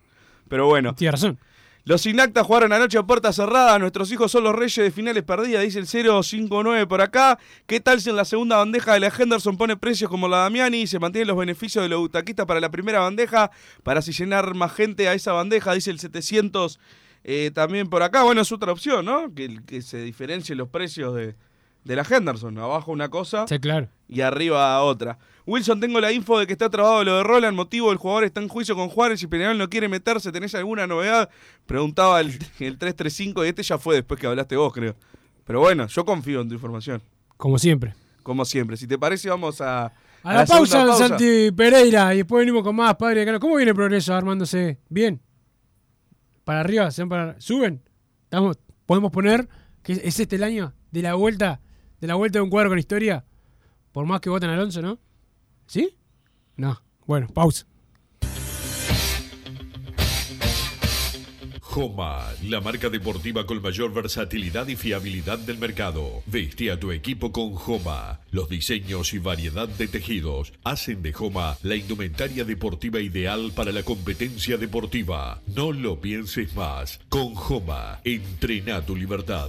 Pero bueno. Tiene razón. Los Inactas jugaron anoche a puerta cerrada. Nuestros hijos son los reyes de finales perdidas, dice el 059 por acá. ¿Qué tal si en la segunda bandeja de la Henderson pone precios como la Damiani y se mantienen los beneficios de los butaquistas para la primera bandeja? Para así llenar más gente a esa bandeja, dice el 700 eh, también por acá. Bueno, es otra opción, ¿no? Que, que se diferencien los precios de, de la Henderson. Abajo una cosa Sí, claro. y arriba otra. Wilson, tengo la info de que está trabado lo de Roland. Motivo, el jugador está en juicio con Juárez y Peñarol no quiere meterse. ¿Tenés alguna novedad? Preguntaba el, el 335 y este ya fue después que hablaste vos, creo. Pero bueno, yo confío en tu información. Como siempre. Como siempre. Si te parece, vamos a... A la, segunda pausa, Santi Pereira. Y después venimos con más Padre de Cano. ¿Cómo viene el progreso armándose? ¿Bien? ¿Para arriba? ¿Se van para ¿Suben? ¿Estamos, ¿Podemos poner que es este el año de la vuelta de la vuelta de un cuadro con historia? Por más que voten a Alonso, ¿no? ¿Sí? No. Bueno, pausa. Joma, la marca deportiva con mayor versatilidad y fiabilidad del mercado. Veste a tu equipo con Joma. Los diseños y variedad de tejidos hacen de Joma la indumentaria deportiva ideal para la competencia deportiva. No lo pienses más. Con Joma, entrena tu libertad.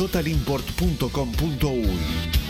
www.totalimport.com.uy.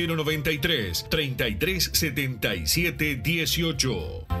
093 33 77 18.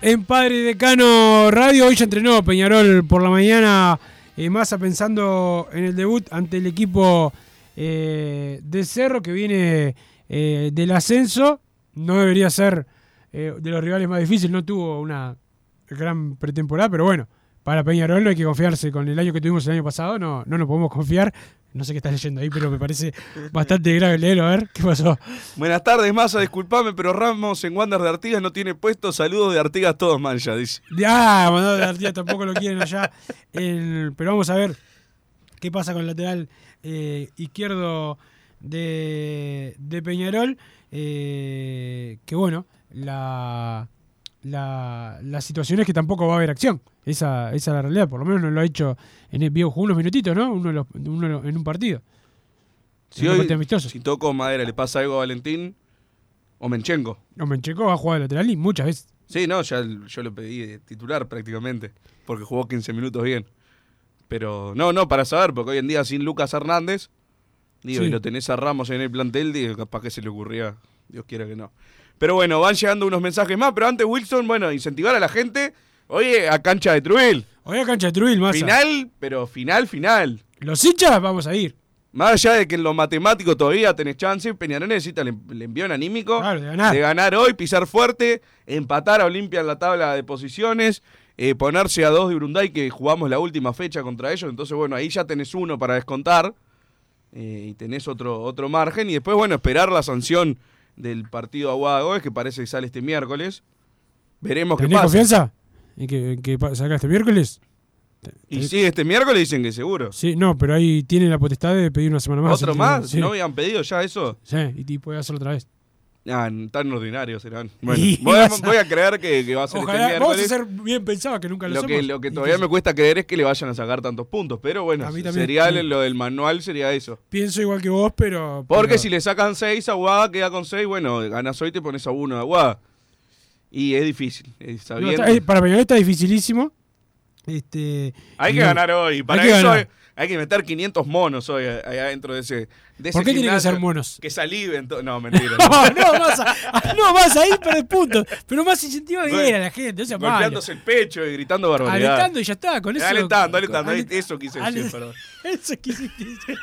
En Padre Decano Radio. Hoy ya entrenó Peñarol por la mañana. eh, Massa pensando en el debut ante el equipo eh, de Cerro que viene eh, del ascenso. No debería ser eh, de los rivales más difíciles. No tuvo una gran pretemporada, pero bueno, para Peñarol no hay que confiarse. Con el año que tuvimos el año pasado no, no nos podemos confiar. No sé qué estás leyendo ahí, pero me parece bastante grave leerlo. A ver, ¿qué pasó? Buenas tardes, Massa, disculpame, pero Ramos en Wander de Artigas no tiene puesto. Saludos de Artigas todos mancha, dice. Ah, mandado de Artigas tampoco lo quieren allá. El- pero vamos a ver qué pasa con el lateral eh, izquierdo de, de Peñarol. eh, que bueno, la, la, la situación es que tampoco va a haber acción. Esa, esa es la realidad. Por lo menos no lo ha hecho en el vio jugó unos minutitos, ¿no? Uno, los- uno en un partido. Si, En hoy, si toco madera, le pasa algo a Valentín o Menchenko. No, Mencheco va a jugar de lateral y muchas veces. Sí, no, ya yo lo pedí de titular prácticamente, porque jugó 15 minutos bien. Pero no, no, para saber, porque hoy en día sin Lucas Hernández, digo, Sí. y lo tenés a Ramos en el plantel, digo, capaz que se le ocurría, Dios quiera que no. Pero bueno, van llegando unos mensajes más, pero antes Wilson, bueno, incentivar a la gente, oye, a cancha de Truil. Hoy a cancha de Truil, Massa. Final, pero final, final. Los hinchas vamos a ir. Más allá de que en lo matemático todavía tenés chance, Peñarol necesita el, el envión anímico Claro, de ganar. hoy, pisar fuerte, empatar a Olimpia en la tabla de posiciones, eh, ponerse a dos de Urunday que jugamos la última fecha contra ellos. Entonces, bueno, ahí ya tenés uno para descontar eh, y tenés otro, otro margen. Y después, bueno, esperar la sanción del partido Aguada Gómez, que parece que sale este miércoles. Veremos qué ¿Tenés pasa. confianza en que, en que saca este miércoles? Y sí, este miércoles dicen que seguro. Sí, no, pero ahí tiene la potestad de pedir una semana más. ¿Otro más? ¿No habían pedido ya eso? sí, y, y puede hacerlo otra vez. Ah, tan ordinarios serán. Bueno, Y voy, a, a- voy a creer que, que va a ser Ojalá, este vamos a miércoles. ser bien pensados que nunca lo, Lo que, lo que Y todavía me cuesta creer es que le vayan a sacar tantos puntos. Pero bueno, A mí también, sería sí. lo del manual, sería eso. Pienso igual que vos, pero. Porque pero- si le sacan 6 a Aguada, queda con 6. Bueno, ganas hoy te pones a 1 de Aguada. Y es difícil, eh, No, sabiendo- está- para Peñarol está dificilísimo. Este, Hay que no, ganar hoy. Para hay que eso hay, hay que meter 500 monos hoy eh, allá dentro de ese, de ese ¿Por qué tienen que ser monos? Que saliven. No, mentira. No, no, más, a- no, más ahí perdés puntos. Pero más incentivo Gol- bien a la gente. O sea, malo. Golpeándose el pecho y gritando barbaridad. Alentando y ya está, con eso. Alentando, alentando. alent- Eso quise decir, perdón. Eso quisiste decir.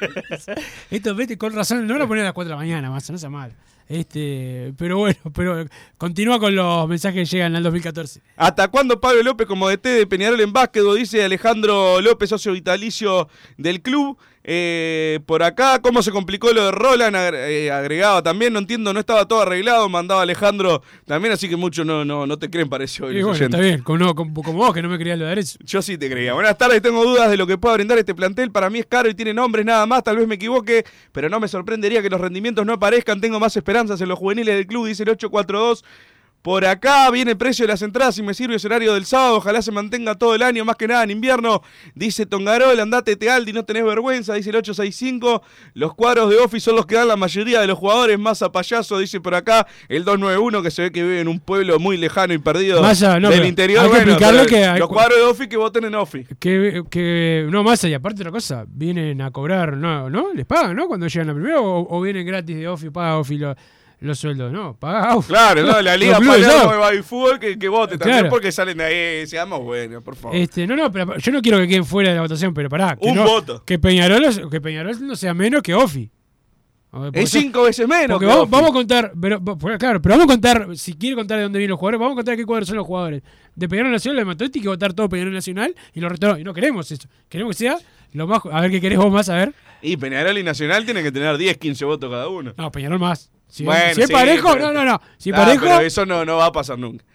Esto, vete, con razón, no lo ponen a las 4 de la mañana, más, no sea mal. Este, pero bueno, pero continúa con los mensajes que llegan al 2014. ¿Hasta cuándo Pablo López como DT de Peñarol en básquetbol? Dice Alejandro López, socio vitalicio del club. Eh, por acá, ¿cómo se complicó lo de Roland? Eh, agregaba también, no entiendo, no estaba todo arreglado, mandaba Alejandro también, así que mucho no, no, no te creen, pareció. Y bueno, está bien, como, como, como vos que no me querías lo de eso. Yo sí te creía. Buenas tardes, tengo dudas de lo que pueda brindar este plantel. Para mí es caro y tiene nombres nada más, tal vez me equivoque, pero no me sorprendería que los rendimientos no aparezcan. Tengo más esperanzas en los juveniles del club, dice el 842. Por acá viene el precio de las entradas y me sirve ese horario del sábado. Ojalá se mantenga todo el año, más que nada en invierno. Dice Tongarol, andate Tealdi, no tenés vergüenza. Dice el 865. Los cuadros de Office son los que dan la mayoría de los jugadores. Masa payaso, dice por acá el 291, que se ve que vive en un pueblo muy lejano y perdido Massa, no, del interior. hay que Bueno, pero que hay los cu- cuadros de Office que voten en Office. Que, que no más y aparte otra cosa, vienen a cobrar, no, ¿no? Les pagan, ¿no? Cuando llegan a primero o, o vienen gratis de Ofi, paga Ofi lo- los sueldos, ¿no? Paga Ofi. Claro, no, la Liga ¿no? de Baby Fútbol que, que vote también porque salen de ahí. Seamos buenos, por favor. Este, no, no, pero yo no quiero que queden fuera de la votación, pero pará. Que Un no- voto. Que Peñarol, que Peñarol no sea menos que Ofi. Es cinco veces menos. Que vamos, vamos a contar, pero, porque, claro, pero vamos a contar, si quiere contar de dónde vienen los jugadores, vamos a contar qué cuadros son los jugadores. De Peñarol Nacional, de Matotti, que votar todo Peñarol Nacional y los retornos. Y no queremos eso. Queremos que sea lo más. A ver qué querés vos más, a ver. Y Peñarol y Nacional tienen que tener 10, 15 votos cada uno. No, Peñarol más. Si, Bueno, si es sí, parejo, pero- no, no, no. Si es Ah, parejo. Pero eso no, no va a pasar nunca.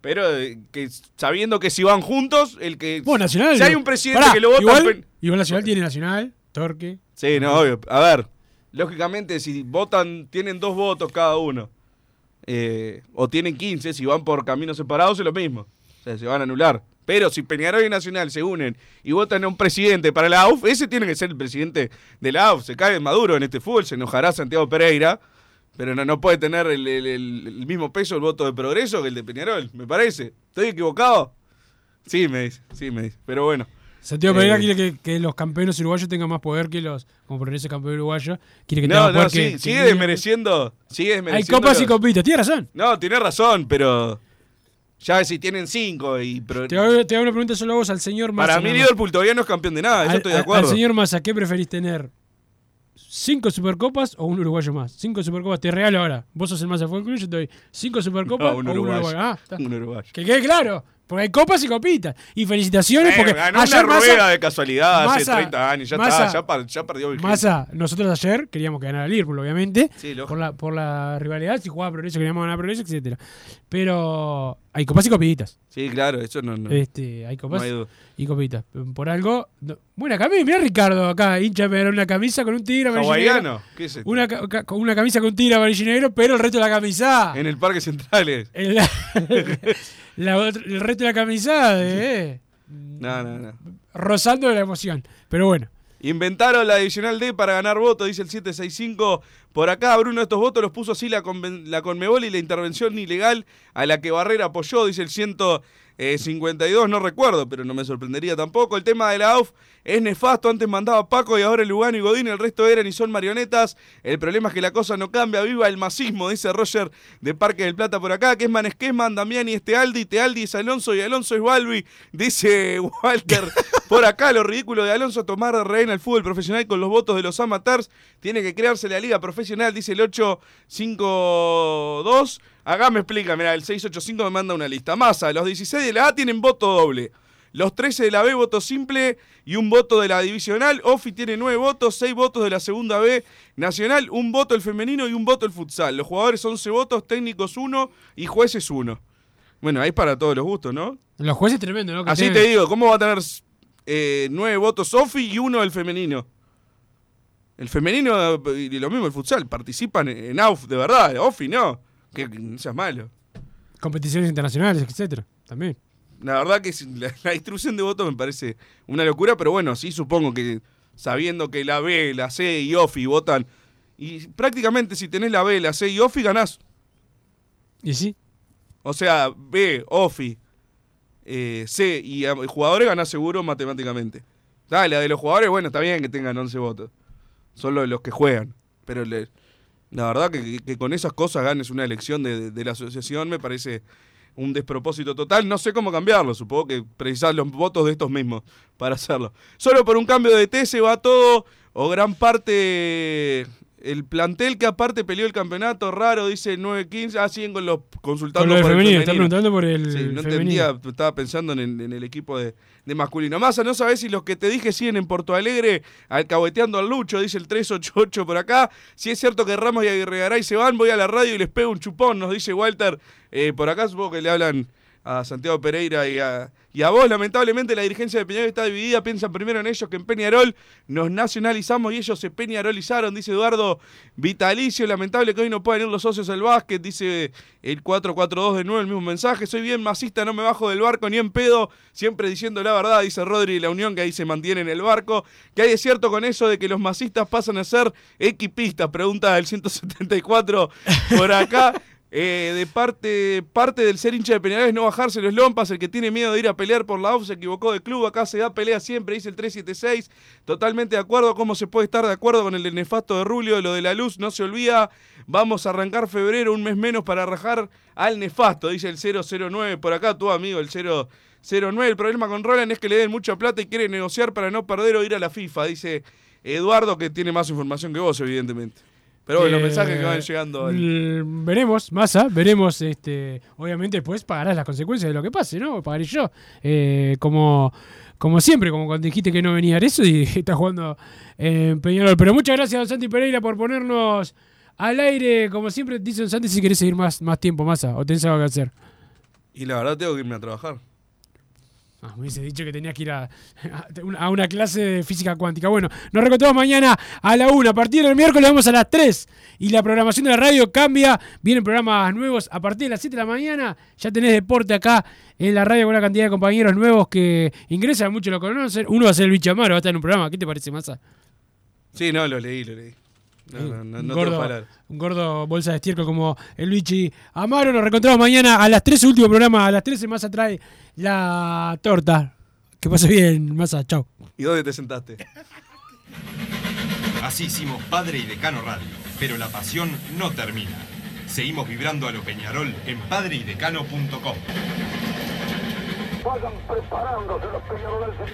Pero eh, que sabiendo que si van juntos, el que. Vos, Nacional. Si hay un presidente Pará, que lo vota. Igual, igual Nacional tiene Nacional, Torque. Sí, no, obvio. A ver, lógicamente, si votan, tienen dos votos cada uno. eh, o tienen 15, si van por caminos separados es lo mismo. O sea, se van a anular. Pero si Peñarol y Nacional se unen y votan a un presidente para la AUF, ese tiene que ser el presidente de la AUF. Se cae Maduro en este fútbol, se enojará Santiago Pereira, pero no, no puede tener el, el- mismo peso el voto de Progreso que el de Peñarol, me parece. ¿Estoy equivocado? Sí, me dice, sí, me dice. Pero bueno. Santiago Eh, Pereira quiere que, que los campeones uruguayos tengan más poder que los. Como Progreso campeón uruguayo. Quiere que No, poder no, que. sí, que sigue desmereciendo. Sigue Hay desmereciendo copas y copitas, tiene razón. No, tiene razón, pero. Ya si tienen cinco y. pero- Te hago, te hago una pregunta solo a vos al señor Massa. para mí. Liverpool todavía no es campeón de nada, Al- estoy de acuerdo. Al señor Massa, ¿qué preferís tener? ¿Cinco supercopas o un uruguayo más? Cinco supercopas, te regalo ahora. Vos sos el Massa Fútbol Club, yo te doy cinco supercopas No, un o un uruguayo. uruguayo. Ah, está. Un uruguayo. Que quede claro, porque hay copas y copitas. Y felicitaciones Eh, porque ganó una ayer Massa- rueda de casualidad hace Massa- 30 años, ya Massa- está, ya, ya perdió vigencia. Massa, nosotros ayer queríamos que ganara Liverpool, obviamente. Sí, por, la, por la rivalidad, si jugaba Progreso queríamos ganar Progreso, etcétera Pero hay copas y copitas. Sí, claro, eso no. no. Este, hay copas No hay y copitas. Por algo. no- buena camisa. Mira Ricardo acá, hincha me una camisa con un tigre amarillo. ¿Hawaiano? ¿Qué es esto? Una, ca- una camisa con un tigre amarillo negro, pero el resto de la camisa. En el Parque Centrales. el, la otra- el resto de la camisa eh, No, no, no. rozando de la emoción. Pero bueno. Inventaron la adicional D para ganar votos, dice el 765. Por acá, Bruno, estos votos los puso así la, la Conmebol y la intervención ilegal a la que Barrera apoyó, dice el 152. No recuerdo, pero no me sorprendería tampoco. El tema de la AUF es nefasto. Antes mandaba Paco y ahora Lugano y Godín. El resto eran y son marionetas. El problema es que la cosa no cambia. Viva el masismo, dice Roger de Parque del Plata por acá. Kesman es Kesman, Damián y este Aldi. Tealdi es Alonso y Alonso es Balbi, dice Walter. Por acá, lo ridículo de Alonso tomar de rehén al fútbol profesional con los votos de los amateurs. Tiene que crearse la liga profesional, dice el 852. Acá me explica, mira, el 685 me manda una lista. Masa, los 16 de la A tienen voto doble. Los 13 de la B, voto simple y un voto de la divisional. Ofi tiene 9 votos, 6 votos de la segunda B nacional, un voto el femenino y un voto el futsal. Los jugadores 11 votos, técnicos 1 y jueces 1. Bueno, ahí para todos los gustos, ¿no? Los jueces tremendo, ¿no? Que Así tienen- te digo, ¿cómo va a tener eh, nueve votos Sofi y uno el femenino? El femenino eh, y lo mismo el futsal, participan en, AUF, de verdad, Ofi no, que, que no seas malo. Competiciones internacionales, etcétera. También. La verdad que la, la distribución de votos me parece una locura, pero bueno, sí supongo que sabiendo que la B, la C y OFI votan, y prácticamente si tenés la B, la C y OFI ganás. Y sí. O sea, B, OFI, eh, C y eh, jugadores gana seguro matemáticamente. Dale, la de los jugadores, bueno, está bien que tengan 11 votos. Son los, los que juegan. Pero la verdad que, con esas cosas ganes una elección de, de- la asociación me parece un despropósito total. No sé cómo cambiarlo. Supongo que precisás los votos de estos mismos para hacerlo. Solo por un cambio de T se va todo o gran parte... El plantel que aparte peleó el campeonato, raro, dice 9-15. Ah, siguen con los consultando Con lo por el femenino, está preguntando por el Sí, no femenino. entendía, estaba pensando en el, en el equipo de, de masculino. Massa, no sabés si los que te dije siguen en Porto Alegre alcahueteando al Lucho, dice el 388 por acá. Si es cierto que Ramos y Aguirre Garay se van, voy a la radio y les pego un chupón, nos dice Walter. Eh, por acá supongo que le hablan a Santiago Pereira y a, y a vos. Lamentablemente la dirigencia de Peñarol está dividida, piensan primero en ellos que en Peñarol. Nos nacionalizamos y ellos se peñarolizaron, dice Eduardo Vitalicio. Lamentable que hoy no puedan ir los socios al básquet, dice el 442 de nuevo el mismo mensaje. Soy bien masista, no me bajo del barco ni en pedo, siempre diciendo la verdad, dice Rodri, la unión que ahí se mantiene en el barco. ¿Qué hay de cierto con eso de que los masistas pasan a ser equipistas? Pregunta el 174 por acá. Eh, de parte, parte del ser hincha de Peñarol es no bajarse los lompas. El que tiene miedo de ir a pelear por la UF se equivocó de club. Acá se da pelea siempre, dice el 376. Totalmente de acuerdo. ¿Cómo se puede estar de acuerdo con el nefasto de Rulio? Lo de la luz no se olvida. Vamos a arrancar febrero, un mes menos para rajar al nefasto, dice el 009. Por acá, tu amigo, el 009. El problema con Roland es que le den mucha plata y quiere negociar para no perder o ir a la FIFA, dice Eduardo, que tiene más información que vos, evidentemente. Pero bueno, los mensajes que van llegando. al- l- Veremos, Massa, veremos, este, obviamente después pagarás las consecuencias de lo que pase, ¿no? Pagaré yo. Eh, como, como siempre, como cuando dijiste que no venía eso y estás jugando en Peñarol. Pero muchas gracias, don Santi Pereira, por ponernos al aire. Como siempre, dice don Santi, si querés seguir más, más tiempo, Massa, o tenés algo que hacer. Y la verdad tengo que irme a trabajar. Ah, me hubiese dicho que tenías que ir a, a una clase de física cuántica. Bueno, nos reencontramos mañana a la 1. A partir del miércoles vamos a las 3. Y la programación de la radio cambia. Vienen programas nuevos a partir de las 7 de la mañana. Ya tenés deporte acá en la radio con una cantidad de compañeros nuevos que ingresan, muchos lo conocen. Uno va a ser el Bichamaro, va a estar en un programa. ¿Qué te parece, Massa? Sí, no, lo leí, lo leí. No, no, no, un, gordo, palabras. un gordo bolsa de estiércol como el Luigi Amaro. Nos reencontramos mañana a las 13, último programa. A las 13 Massa trae la torta. Que pase bien, Massa. Chao. ¿Y dónde te sentaste? Así hicimos Padre y Decano Radio, pero la pasión no termina. Seguimos vibrando a lo Peñarol en padreidecano.com. Vayan preparándose los peñarolenses.